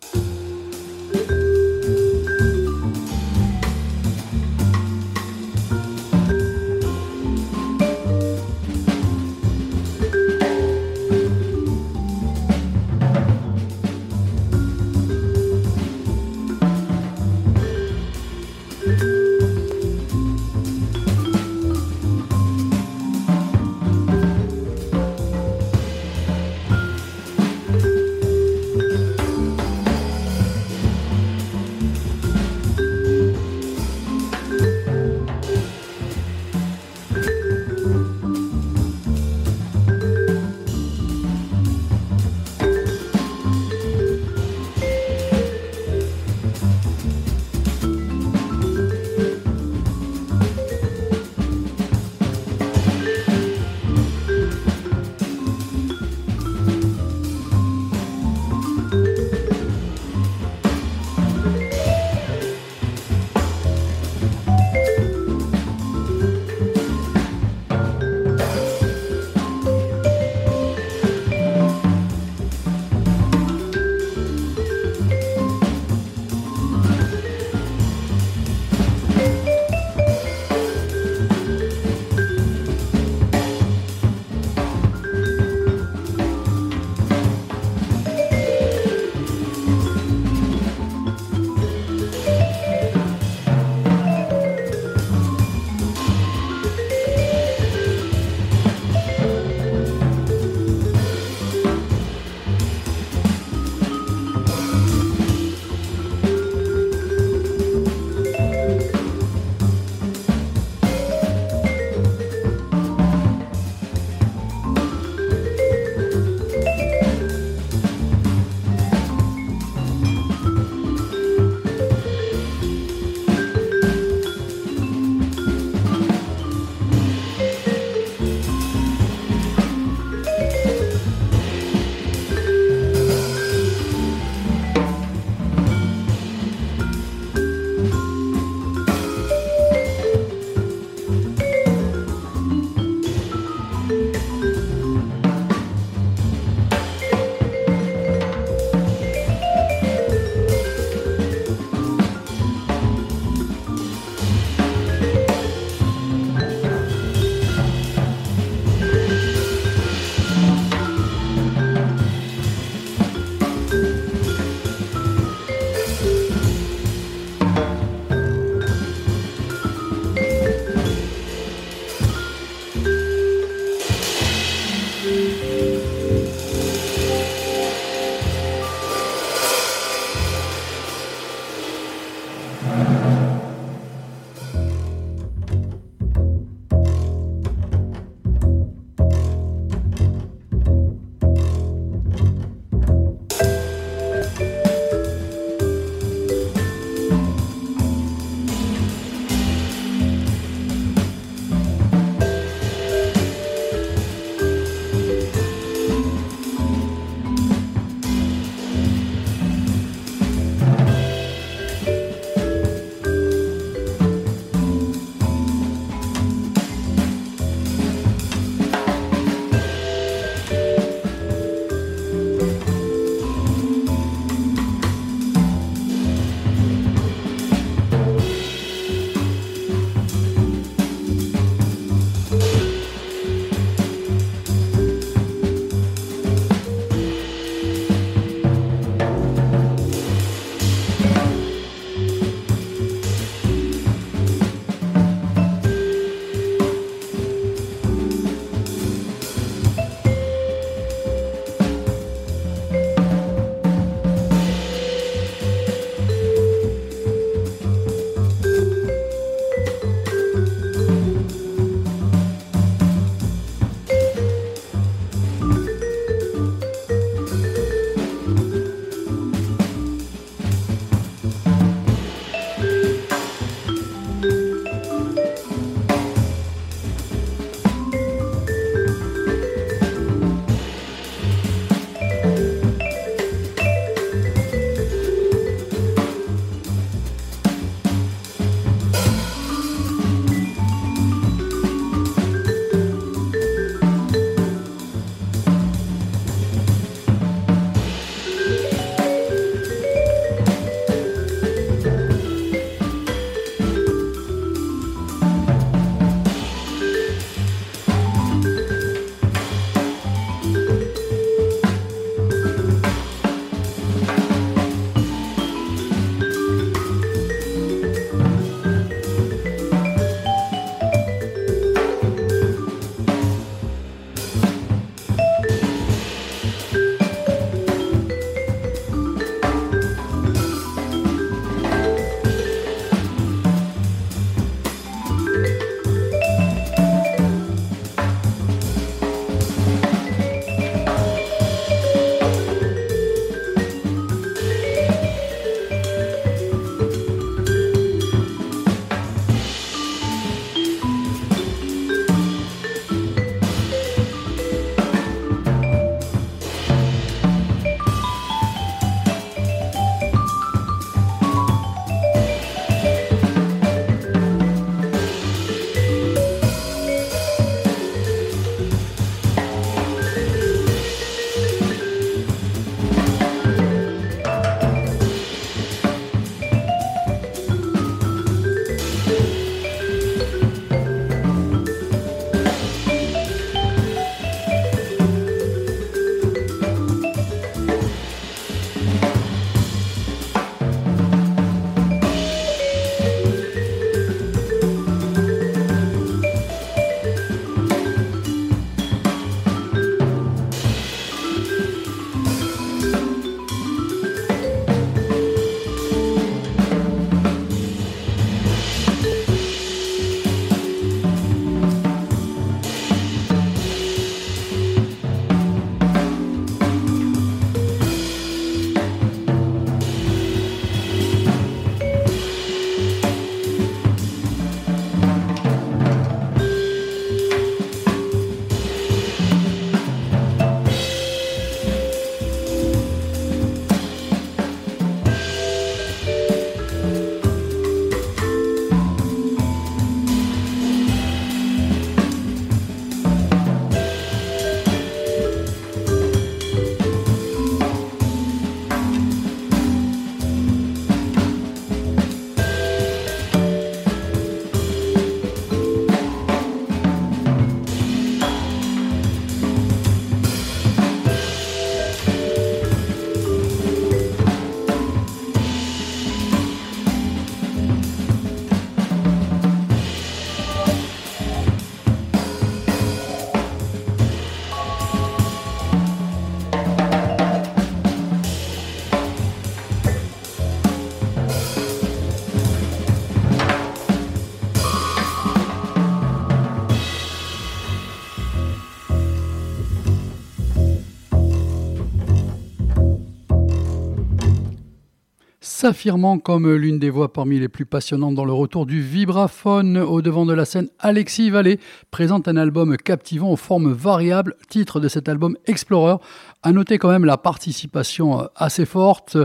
S'affirmant comme l'une des voix parmi les plus passionnantes dans le retour du vibraphone au devant de la scène, Alexis Vallée présente un album captivant aux formes variables, titre de cet album Explorer. À noter quand même la participation assez forte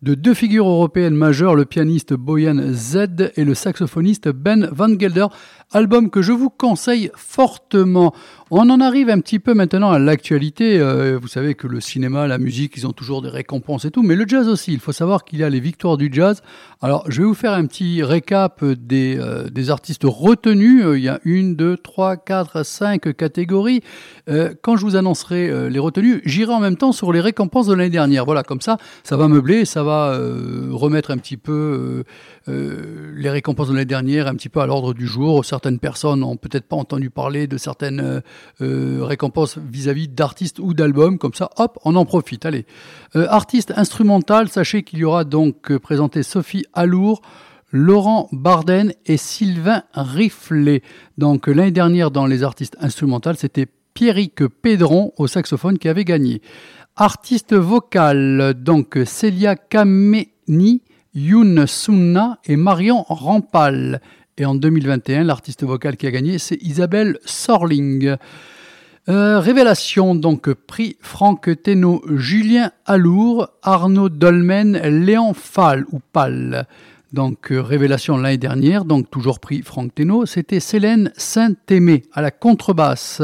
de deux figures européennes majeures, le pianiste Boyan Z et le saxophoniste Ben Van Gelder, album que je vous conseille fortement. On en arrive un petit peu maintenant à l'actualité. Euh, vous savez que le cinéma, la musique, ils ont toujours des récompenses et tout, mais le jazz aussi. Il faut savoir qu'il y a les victoires du jazz. Alors, je vais vous faire un petit récap des, euh, des artistes retenus. Euh, il y a une, deux, trois, quatre, cinq catégories. quand je vous annoncerai les retenus, j'irai en même temps sur les récompenses de l'année dernière. Voilà, comme ça, ça va meubler, ça va remettre un petit peu les récompenses de l'année dernière un petit peu à l'ordre du jour. Certaines personnes n'ont peut-être pas entendu parler de certaines euh, récompenses vis-à-vis d'artistes ou d'albums, comme ça, hop, on en profite. Allez, euh, artiste instrumental, sachez qu'il y aura donc euh, présenté Sophie Alour, Laurent Barden et Sylvain Riflet. Donc l'année dernière dans les artistes instrumentales, c'était Pierrick Pédron au saxophone qui avait gagné. Artiste vocal, donc Célia Kameni, Youn Sunna et Marion Rampal. Et en 2021, l'artiste vocal qui a gagné, c'est Isabelle Sorling. Euh, révélation, donc prix Franck Teno, Julien Alour, Arnaud Dolmen, Léon Fall ou Pal. Donc euh, révélation l'année dernière, donc toujours prix Franck Teno, c'était Célène Saint-Aimé à la contrebasse.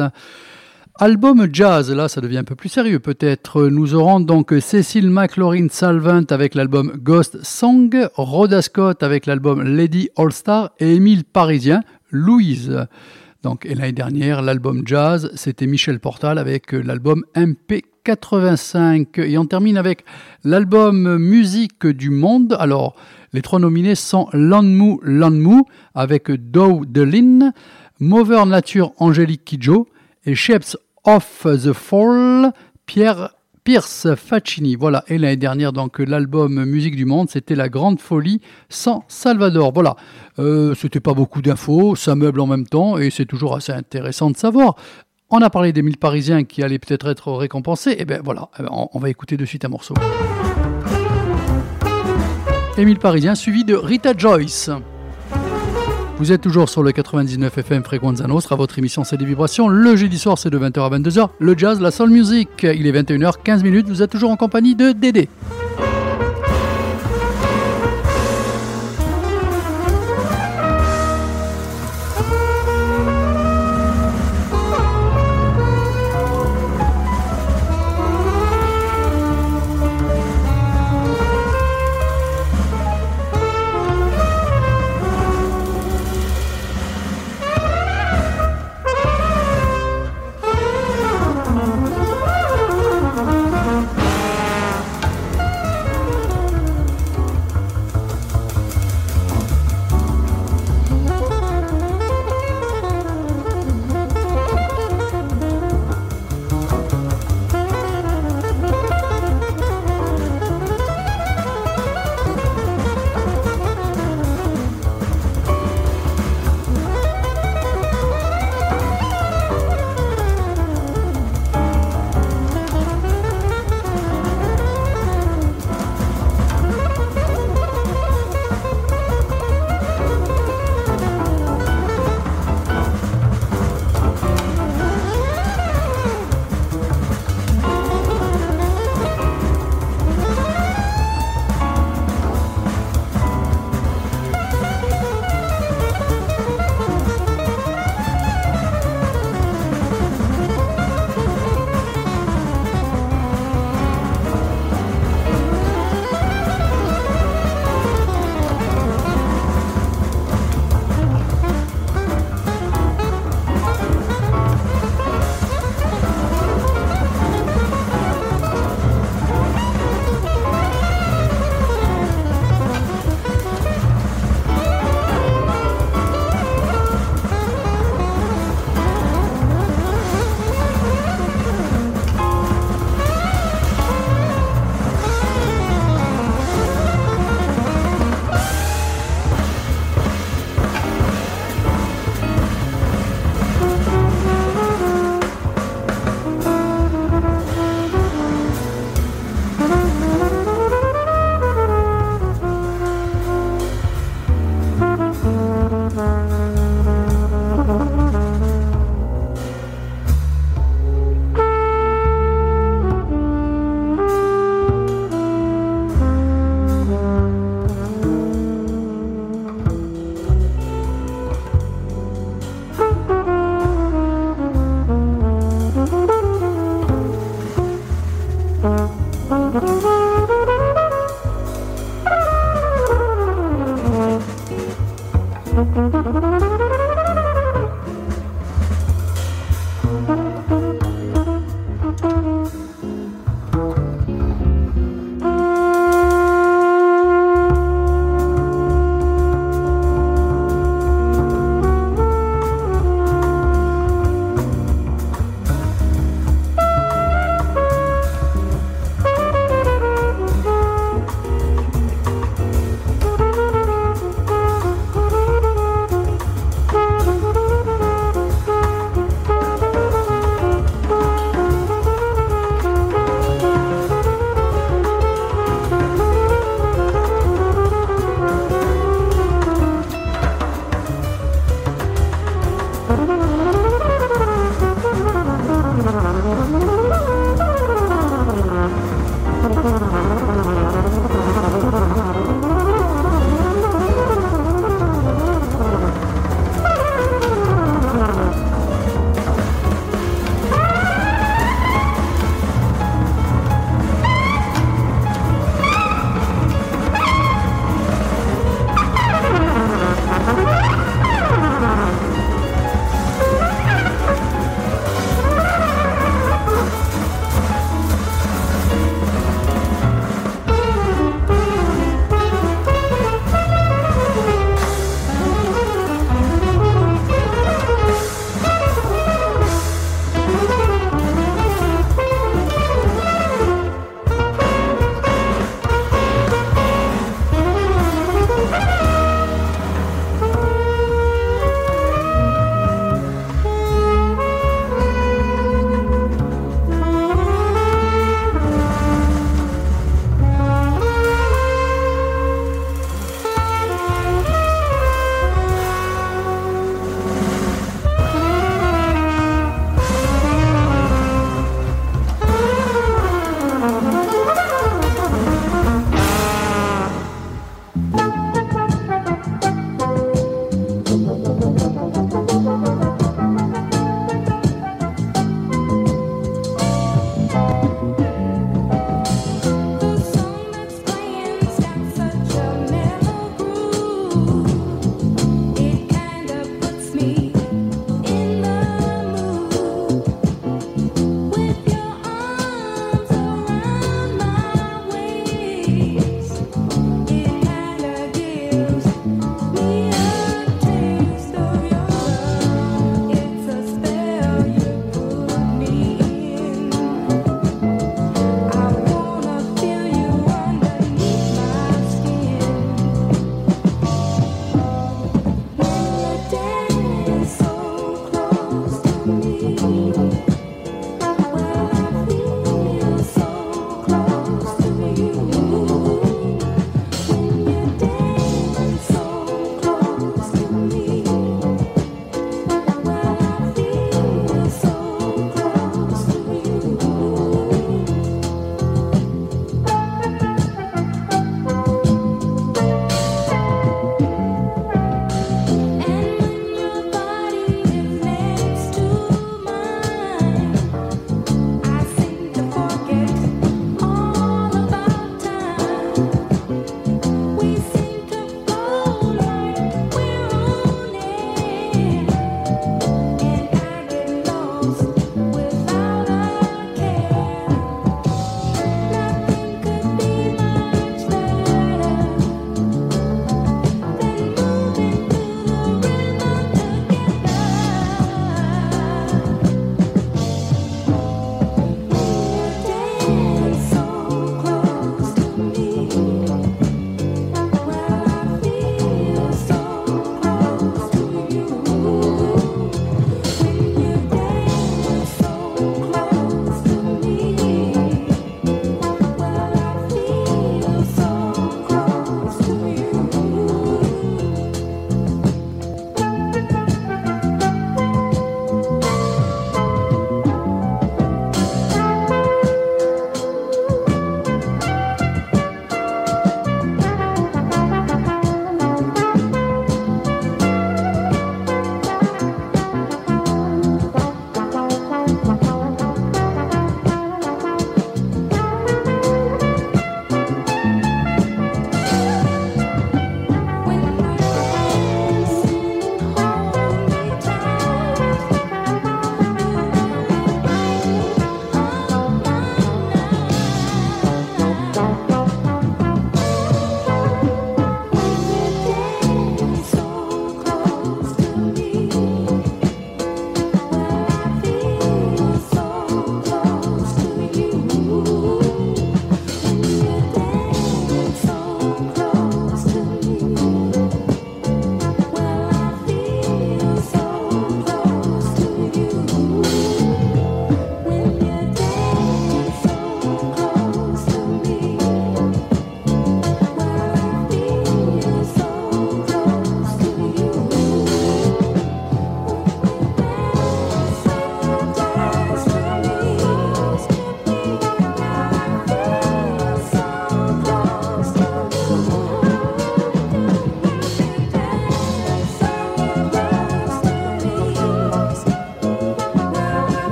Album jazz, là ça devient un peu plus sérieux peut-être. Nous aurons donc Cécile McLaurin Salvant avec l'album Ghost Song, Rhoda Scott avec l'album Lady All Star et Émile Parisien, Louise. Donc, et l'année dernière, l'album jazz, c'était Michel Portal avec l'album MP85. Et on termine avec l'album musique du monde. Alors, les trois nominés sont Landmou Landmou avec Dow Delin, Mover Nature Angélique Kidjo et Shapes of the Fall, Pierre Pierce Faccini. Voilà, et l'année dernière, donc l'album Musique du Monde, c'était La Grande Folie sans Salvador. Voilà, euh, c'était pas beaucoup d'infos, ça meuble en même temps, et c'est toujours assez intéressant de savoir. On a parlé des mille Parisiens qui allaient peut-être être récompensés, et bien voilà, eh ben, on va écouter de suite un morceau. Émile Parisien, suivi de Rita Joyce. Vous êtes toujours sur le 99 FM Fréquenza Nostra, votre émission c'est des vibrations. Le jeudi soir c'est de 20h à 22h. Le jazz, la soul music. Il est 21h15 minutes. Vous êtes toujours en compagnie de Dédé.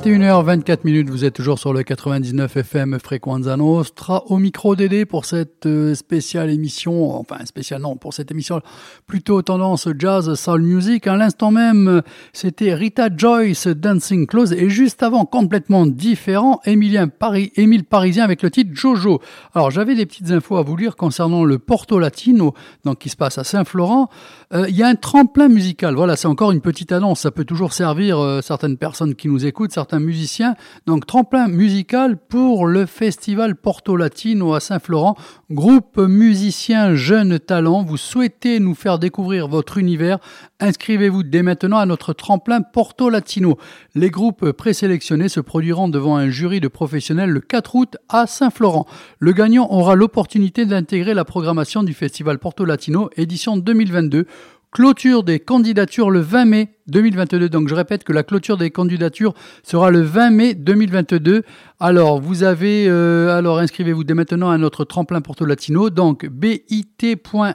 21h24 minutes, vous êtes toujours sur le 99 FM Frequenza Nostra au micro d'aider pour cette euh, spéciale émission, enfin spéciale non, pour cette émission plutôt tendance jazz soul music. À l'instant même, c'était Rita Joyce Dancing Close et juste avant complètement différent, Emilien Paris, Émile Parisien avec le titre Jojo. Alors j'avais des petites infos à vous lire concernant le Porto Latino, donc qui se passe à Saint-Florent. Euh, il y a un tremplin musical. Voilà, c'est encore une petite annonce. Ça peut toujours servir euh, certaines personnes qui nous écoutent, certains musiciens. Donc, tremplin musical pour le festival Porto Latino à Saint-Florent. Groupe musicien jeunes talents. Vous souhaitez nous faire découvrir votre univers? Inscrivez-vous dès maintenant à notre tremplin Porto Latino. Les groupes présélectionnés se produiront devant un jury de professionnels le 4 août à Saint-Florent. Le gagnant aura l'opportunité d'intégrer la programmation du festival Porto Latino édition 2022 Clôture des candidatures le 20 mai 2022. Donc je répète que la clôture des candidatures sera le 20 mai 2022. Alors vous avez, euh, alors inscrivez-vous dès maintenant à notre tremplin Porto Latino. Donc bit.ly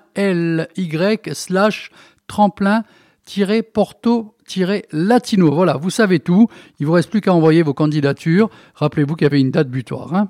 slash tremplin porto latino. Voilà, vous savez tout. Il vous reste plus qu'à envoyer vos candidatures. Rappelez-vous qu'il y avait une date butoir. Hein.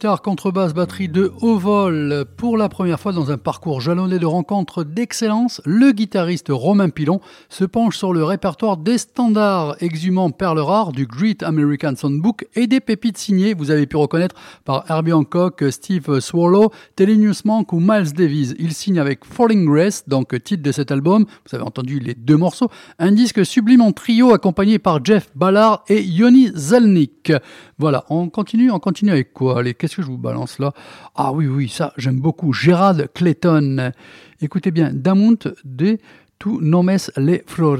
Guitare, contrebasse, batterie de haut vol pour la première fois dans un parcours jalonné de rencontres d'excellence. Le guitariste Romain Pilon se penche sur le répertoire des standards exhumant perles rares du Great American Songbook et des pépites signées, vous avez pu reconnaître par Herbie Hancock, Steve Swallow, Thelonious Monk ou Miles Davis. Il signe avec Falling Grace, donc titre de cet album, vous avez entendu les deux morceaux, un disque sublime en trio accompagné par Jeff Ballard et Yoni Zalnik. Voilà, on continue, on continue avec quoi? Allez, qu'est-ce que je vous balance là? Ah oui, oui, ça, j'aime beaucoup. Gérard Clayton. Écoutez bien, Damont de Tu nomes les flores.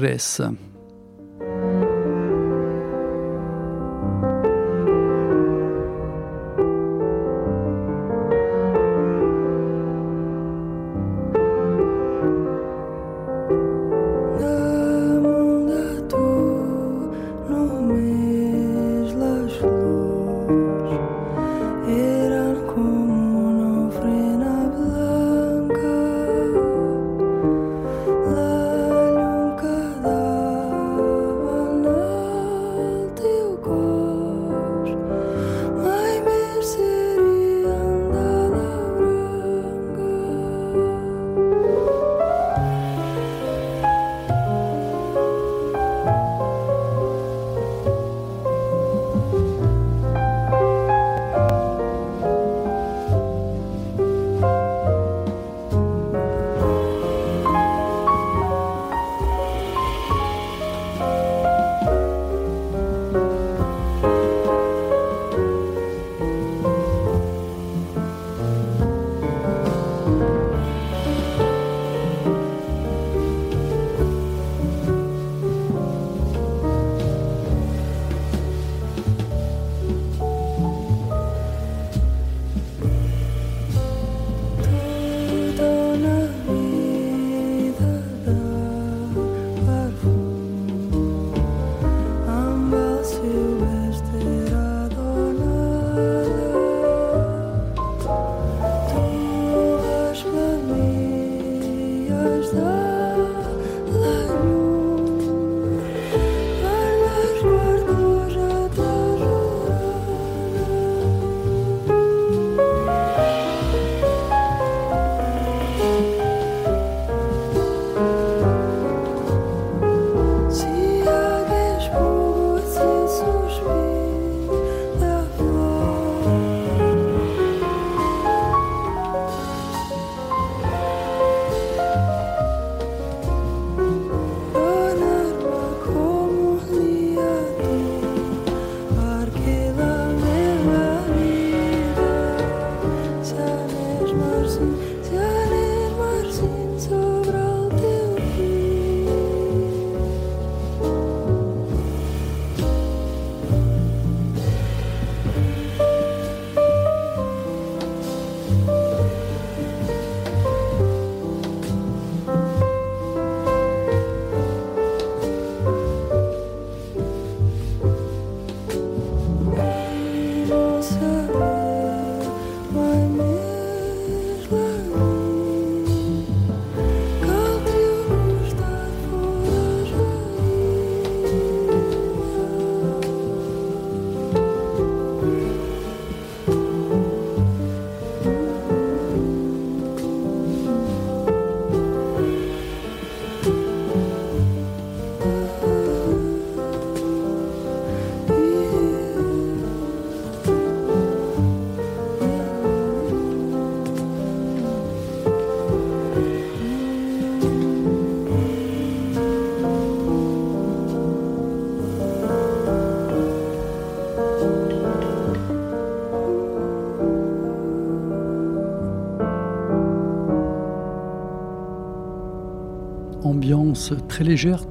Très légère,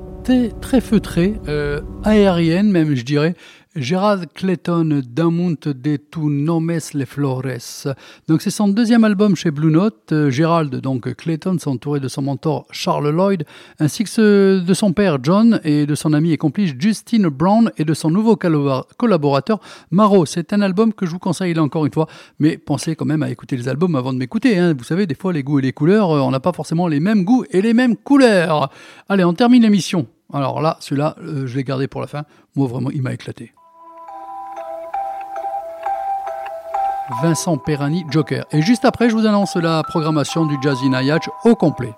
très, feutrée, euh, aérienne même je dirais, Gérard Clayton, Damont de Tu Nomes les Flores. Donc c'est son deuxième album chez Blue Note. Euh, Gérald, donc Clayton, s'est entouré de son mentor Charles Lloyd, ainsi que de son père John et de son ami et complice Justine Brown et de son nouveau collaborateur Maro. C'est un album que je vous conseille là encore une fois, mais pensez quand même à écouter les albums avant de m'écouter. Hein. Vous savez, des fois les goûts et les couleurs, euh, on n'a pas forcément les mêmes goûts et les mêmes couleurs. Allez, on termine l'émission. Alors là, celui-là, euh, je l'ai gardé pour la fin. Moi, vraiment, il m'a éclaté. Vincent Perani Joker. Et juste après, je vous annonce la programmation du Jazzy Nayach au complet.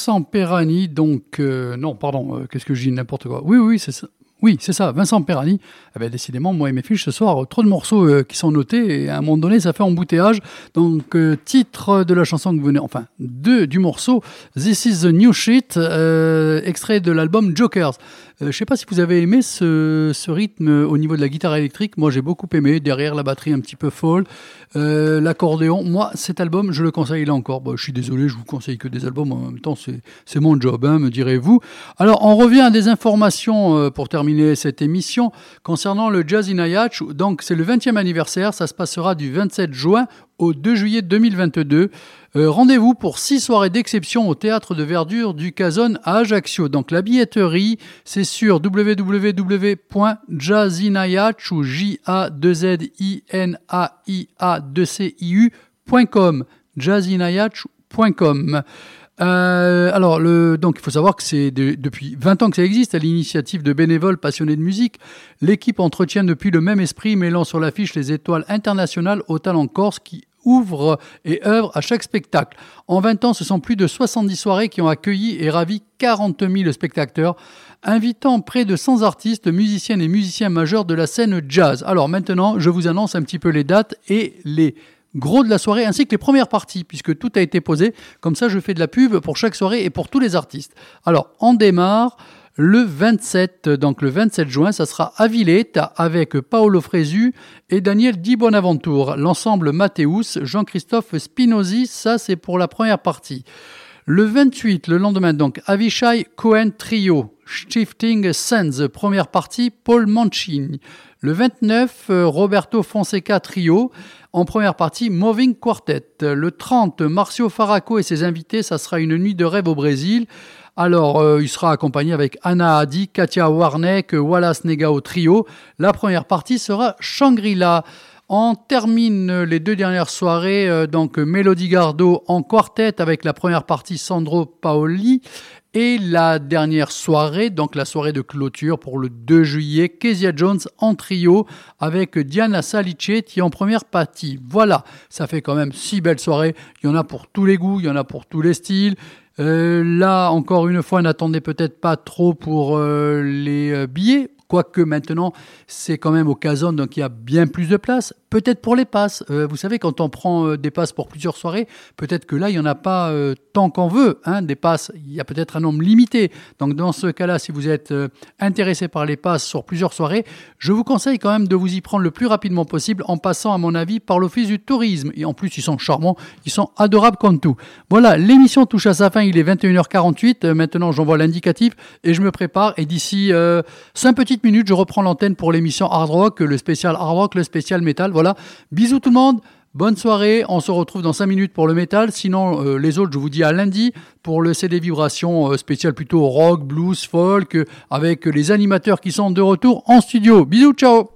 Vincent Perani, donc, euh, non, pardon, euh, qu'est-ce que je dis, n'importe quoi. Oui, oui, c'est ça. Oui, c'est ça, Vincent Perani. Ben, décidément, moi et mes fiches ce soir, trop de morceaux euh, qui sont notés et à un moment donné, ça fait embouteillage. Donc, euh, titre de la chanson que vous venez, enfin, deux du morceau, This is the New Shit, euh, extrait de l'album Jokers. Je ne sais pas si vous avez aimé ce, ce, rythme au niveau de la guitare électrique. Moi, j'ai beaucoup aimé. Derrière, la batterie un petit peu folle. L'accordéon. Moi, cet album, je le conseille là encore. Bon, je suis désolé, je vous conseille que des albums. En même temps, c'est mon job, hein, me direz-vous. Alors, on revient à des informations pour terminer cette émission concernant le Jazz in Ayach. Donc, c'est le 20e anniversaire. Ça se passera du 27 juin au 2 juillet 2022. Euh, Rendez-vous pour six soirées d'exception au théâtre de verdure du Cazone à Ajaccio. Donc la billetterie, c'est sur www.jazinayach ou j a 2 z i n a i a 2 c i u.com euh, alors, le, donc, il faut savoir que c'est de, depuis 20 ans que ça existe, à l'initiative de bénévoles passionnés de musique. L'équipe entretient depuis le même esprit, mêlant sur l'affiche les étoiles internationales au talent corse qui ouvre et œuvre à chaque spectacle. En 20 ans, ce sont plus de 70 soirées qui ont accueilli et ravi 40 000 spectateurs, invitant près de 100 artistes, musiciennes et musiciens majeurs de la scène jazz. Alors maintenant, je vous annonce un petit peu les dates et les gros de la soirée, ainsi que les premières parties, puisque tout a été posé. Comme ça, je fais de la pub pour chaque soirée et pour tous les artistes. Alors, on démarre le 27, donc le 27 juin, ça sera à Villette avec Paolo Fresu et Daniel Di Bonaventure. L'ensemble Mathéus, Jean-Christophe Spinozzi, ça c'est pour la première partie. Le 28, le lendemain, donc Avishai Cohen Trio, Shifting Sands, première partie, Paul Mancini. Le 29, Roberto Fonseca Trio, en première partie, Moving Quartet. Le 30, Marcio Faraco et ses invités, ça sera une nuit de rêve au Brésil. Alors, euh, il sera accompagné avec Anna Hadi, Katia Warneck, Wallace Negao Trio. La première partie sera Shangri-La. On termine les deux dernières soirées, euh, donc Mélodie Gardot en quartet avec la première partie Sandro Paoli et la dernière soirée, donc la soirée de clôture pour le 2 juillet, Kezia Jones en trio avec Diana Salicetti en première partie. Voilà, ça fait quand même six belles soirées. Il y en a pour tous les goûts, il y en a pour tous les styles. Euh, là, encore une fois, n'attendez peut-être pas trop pour euh, les billets, quoique maintenant, c'est quand même au Cazone, donc il y a bien plus de place. Peut-être pour les passes. Euh, vous savez, quand on prend euh, des passes pour plusieurs soirées, peut-être que là, il n'y en a pas euh, tant qu'on veut. Hein, des passes, il y a peut-être un nombre limité. Donc, dans ce cas-là, si vous êtes intéressé par les passes sur plusieurs soirées, je vous conseille quand même de vous y prendre le plus rapidement possible en passant, à mon avis, par l'Office du tourisme. Et en plus, ils sont charmants, ils sont adorables comme tout. Voilà, l'émission touche à sa fin. Il est 21h48. maintenant, j'envoie l'indicatif et je me prépare. Et d'ici 5 petites minutes, je reprends l'antenne pour l'émission Hard Rock, le spécial Hard Rock, le spécial Metal. Voilà. Bisous tout le monde. Bonne soirée, on se retrouve dans 5 minutes pour le métal. Sinon, euh, les autres, je vous dis à lundi pour le CD Vibration euh, spécial plutôt rock, blues, folk, euh, avec les animateurs qui sont de retour en studio. Bisous, ciao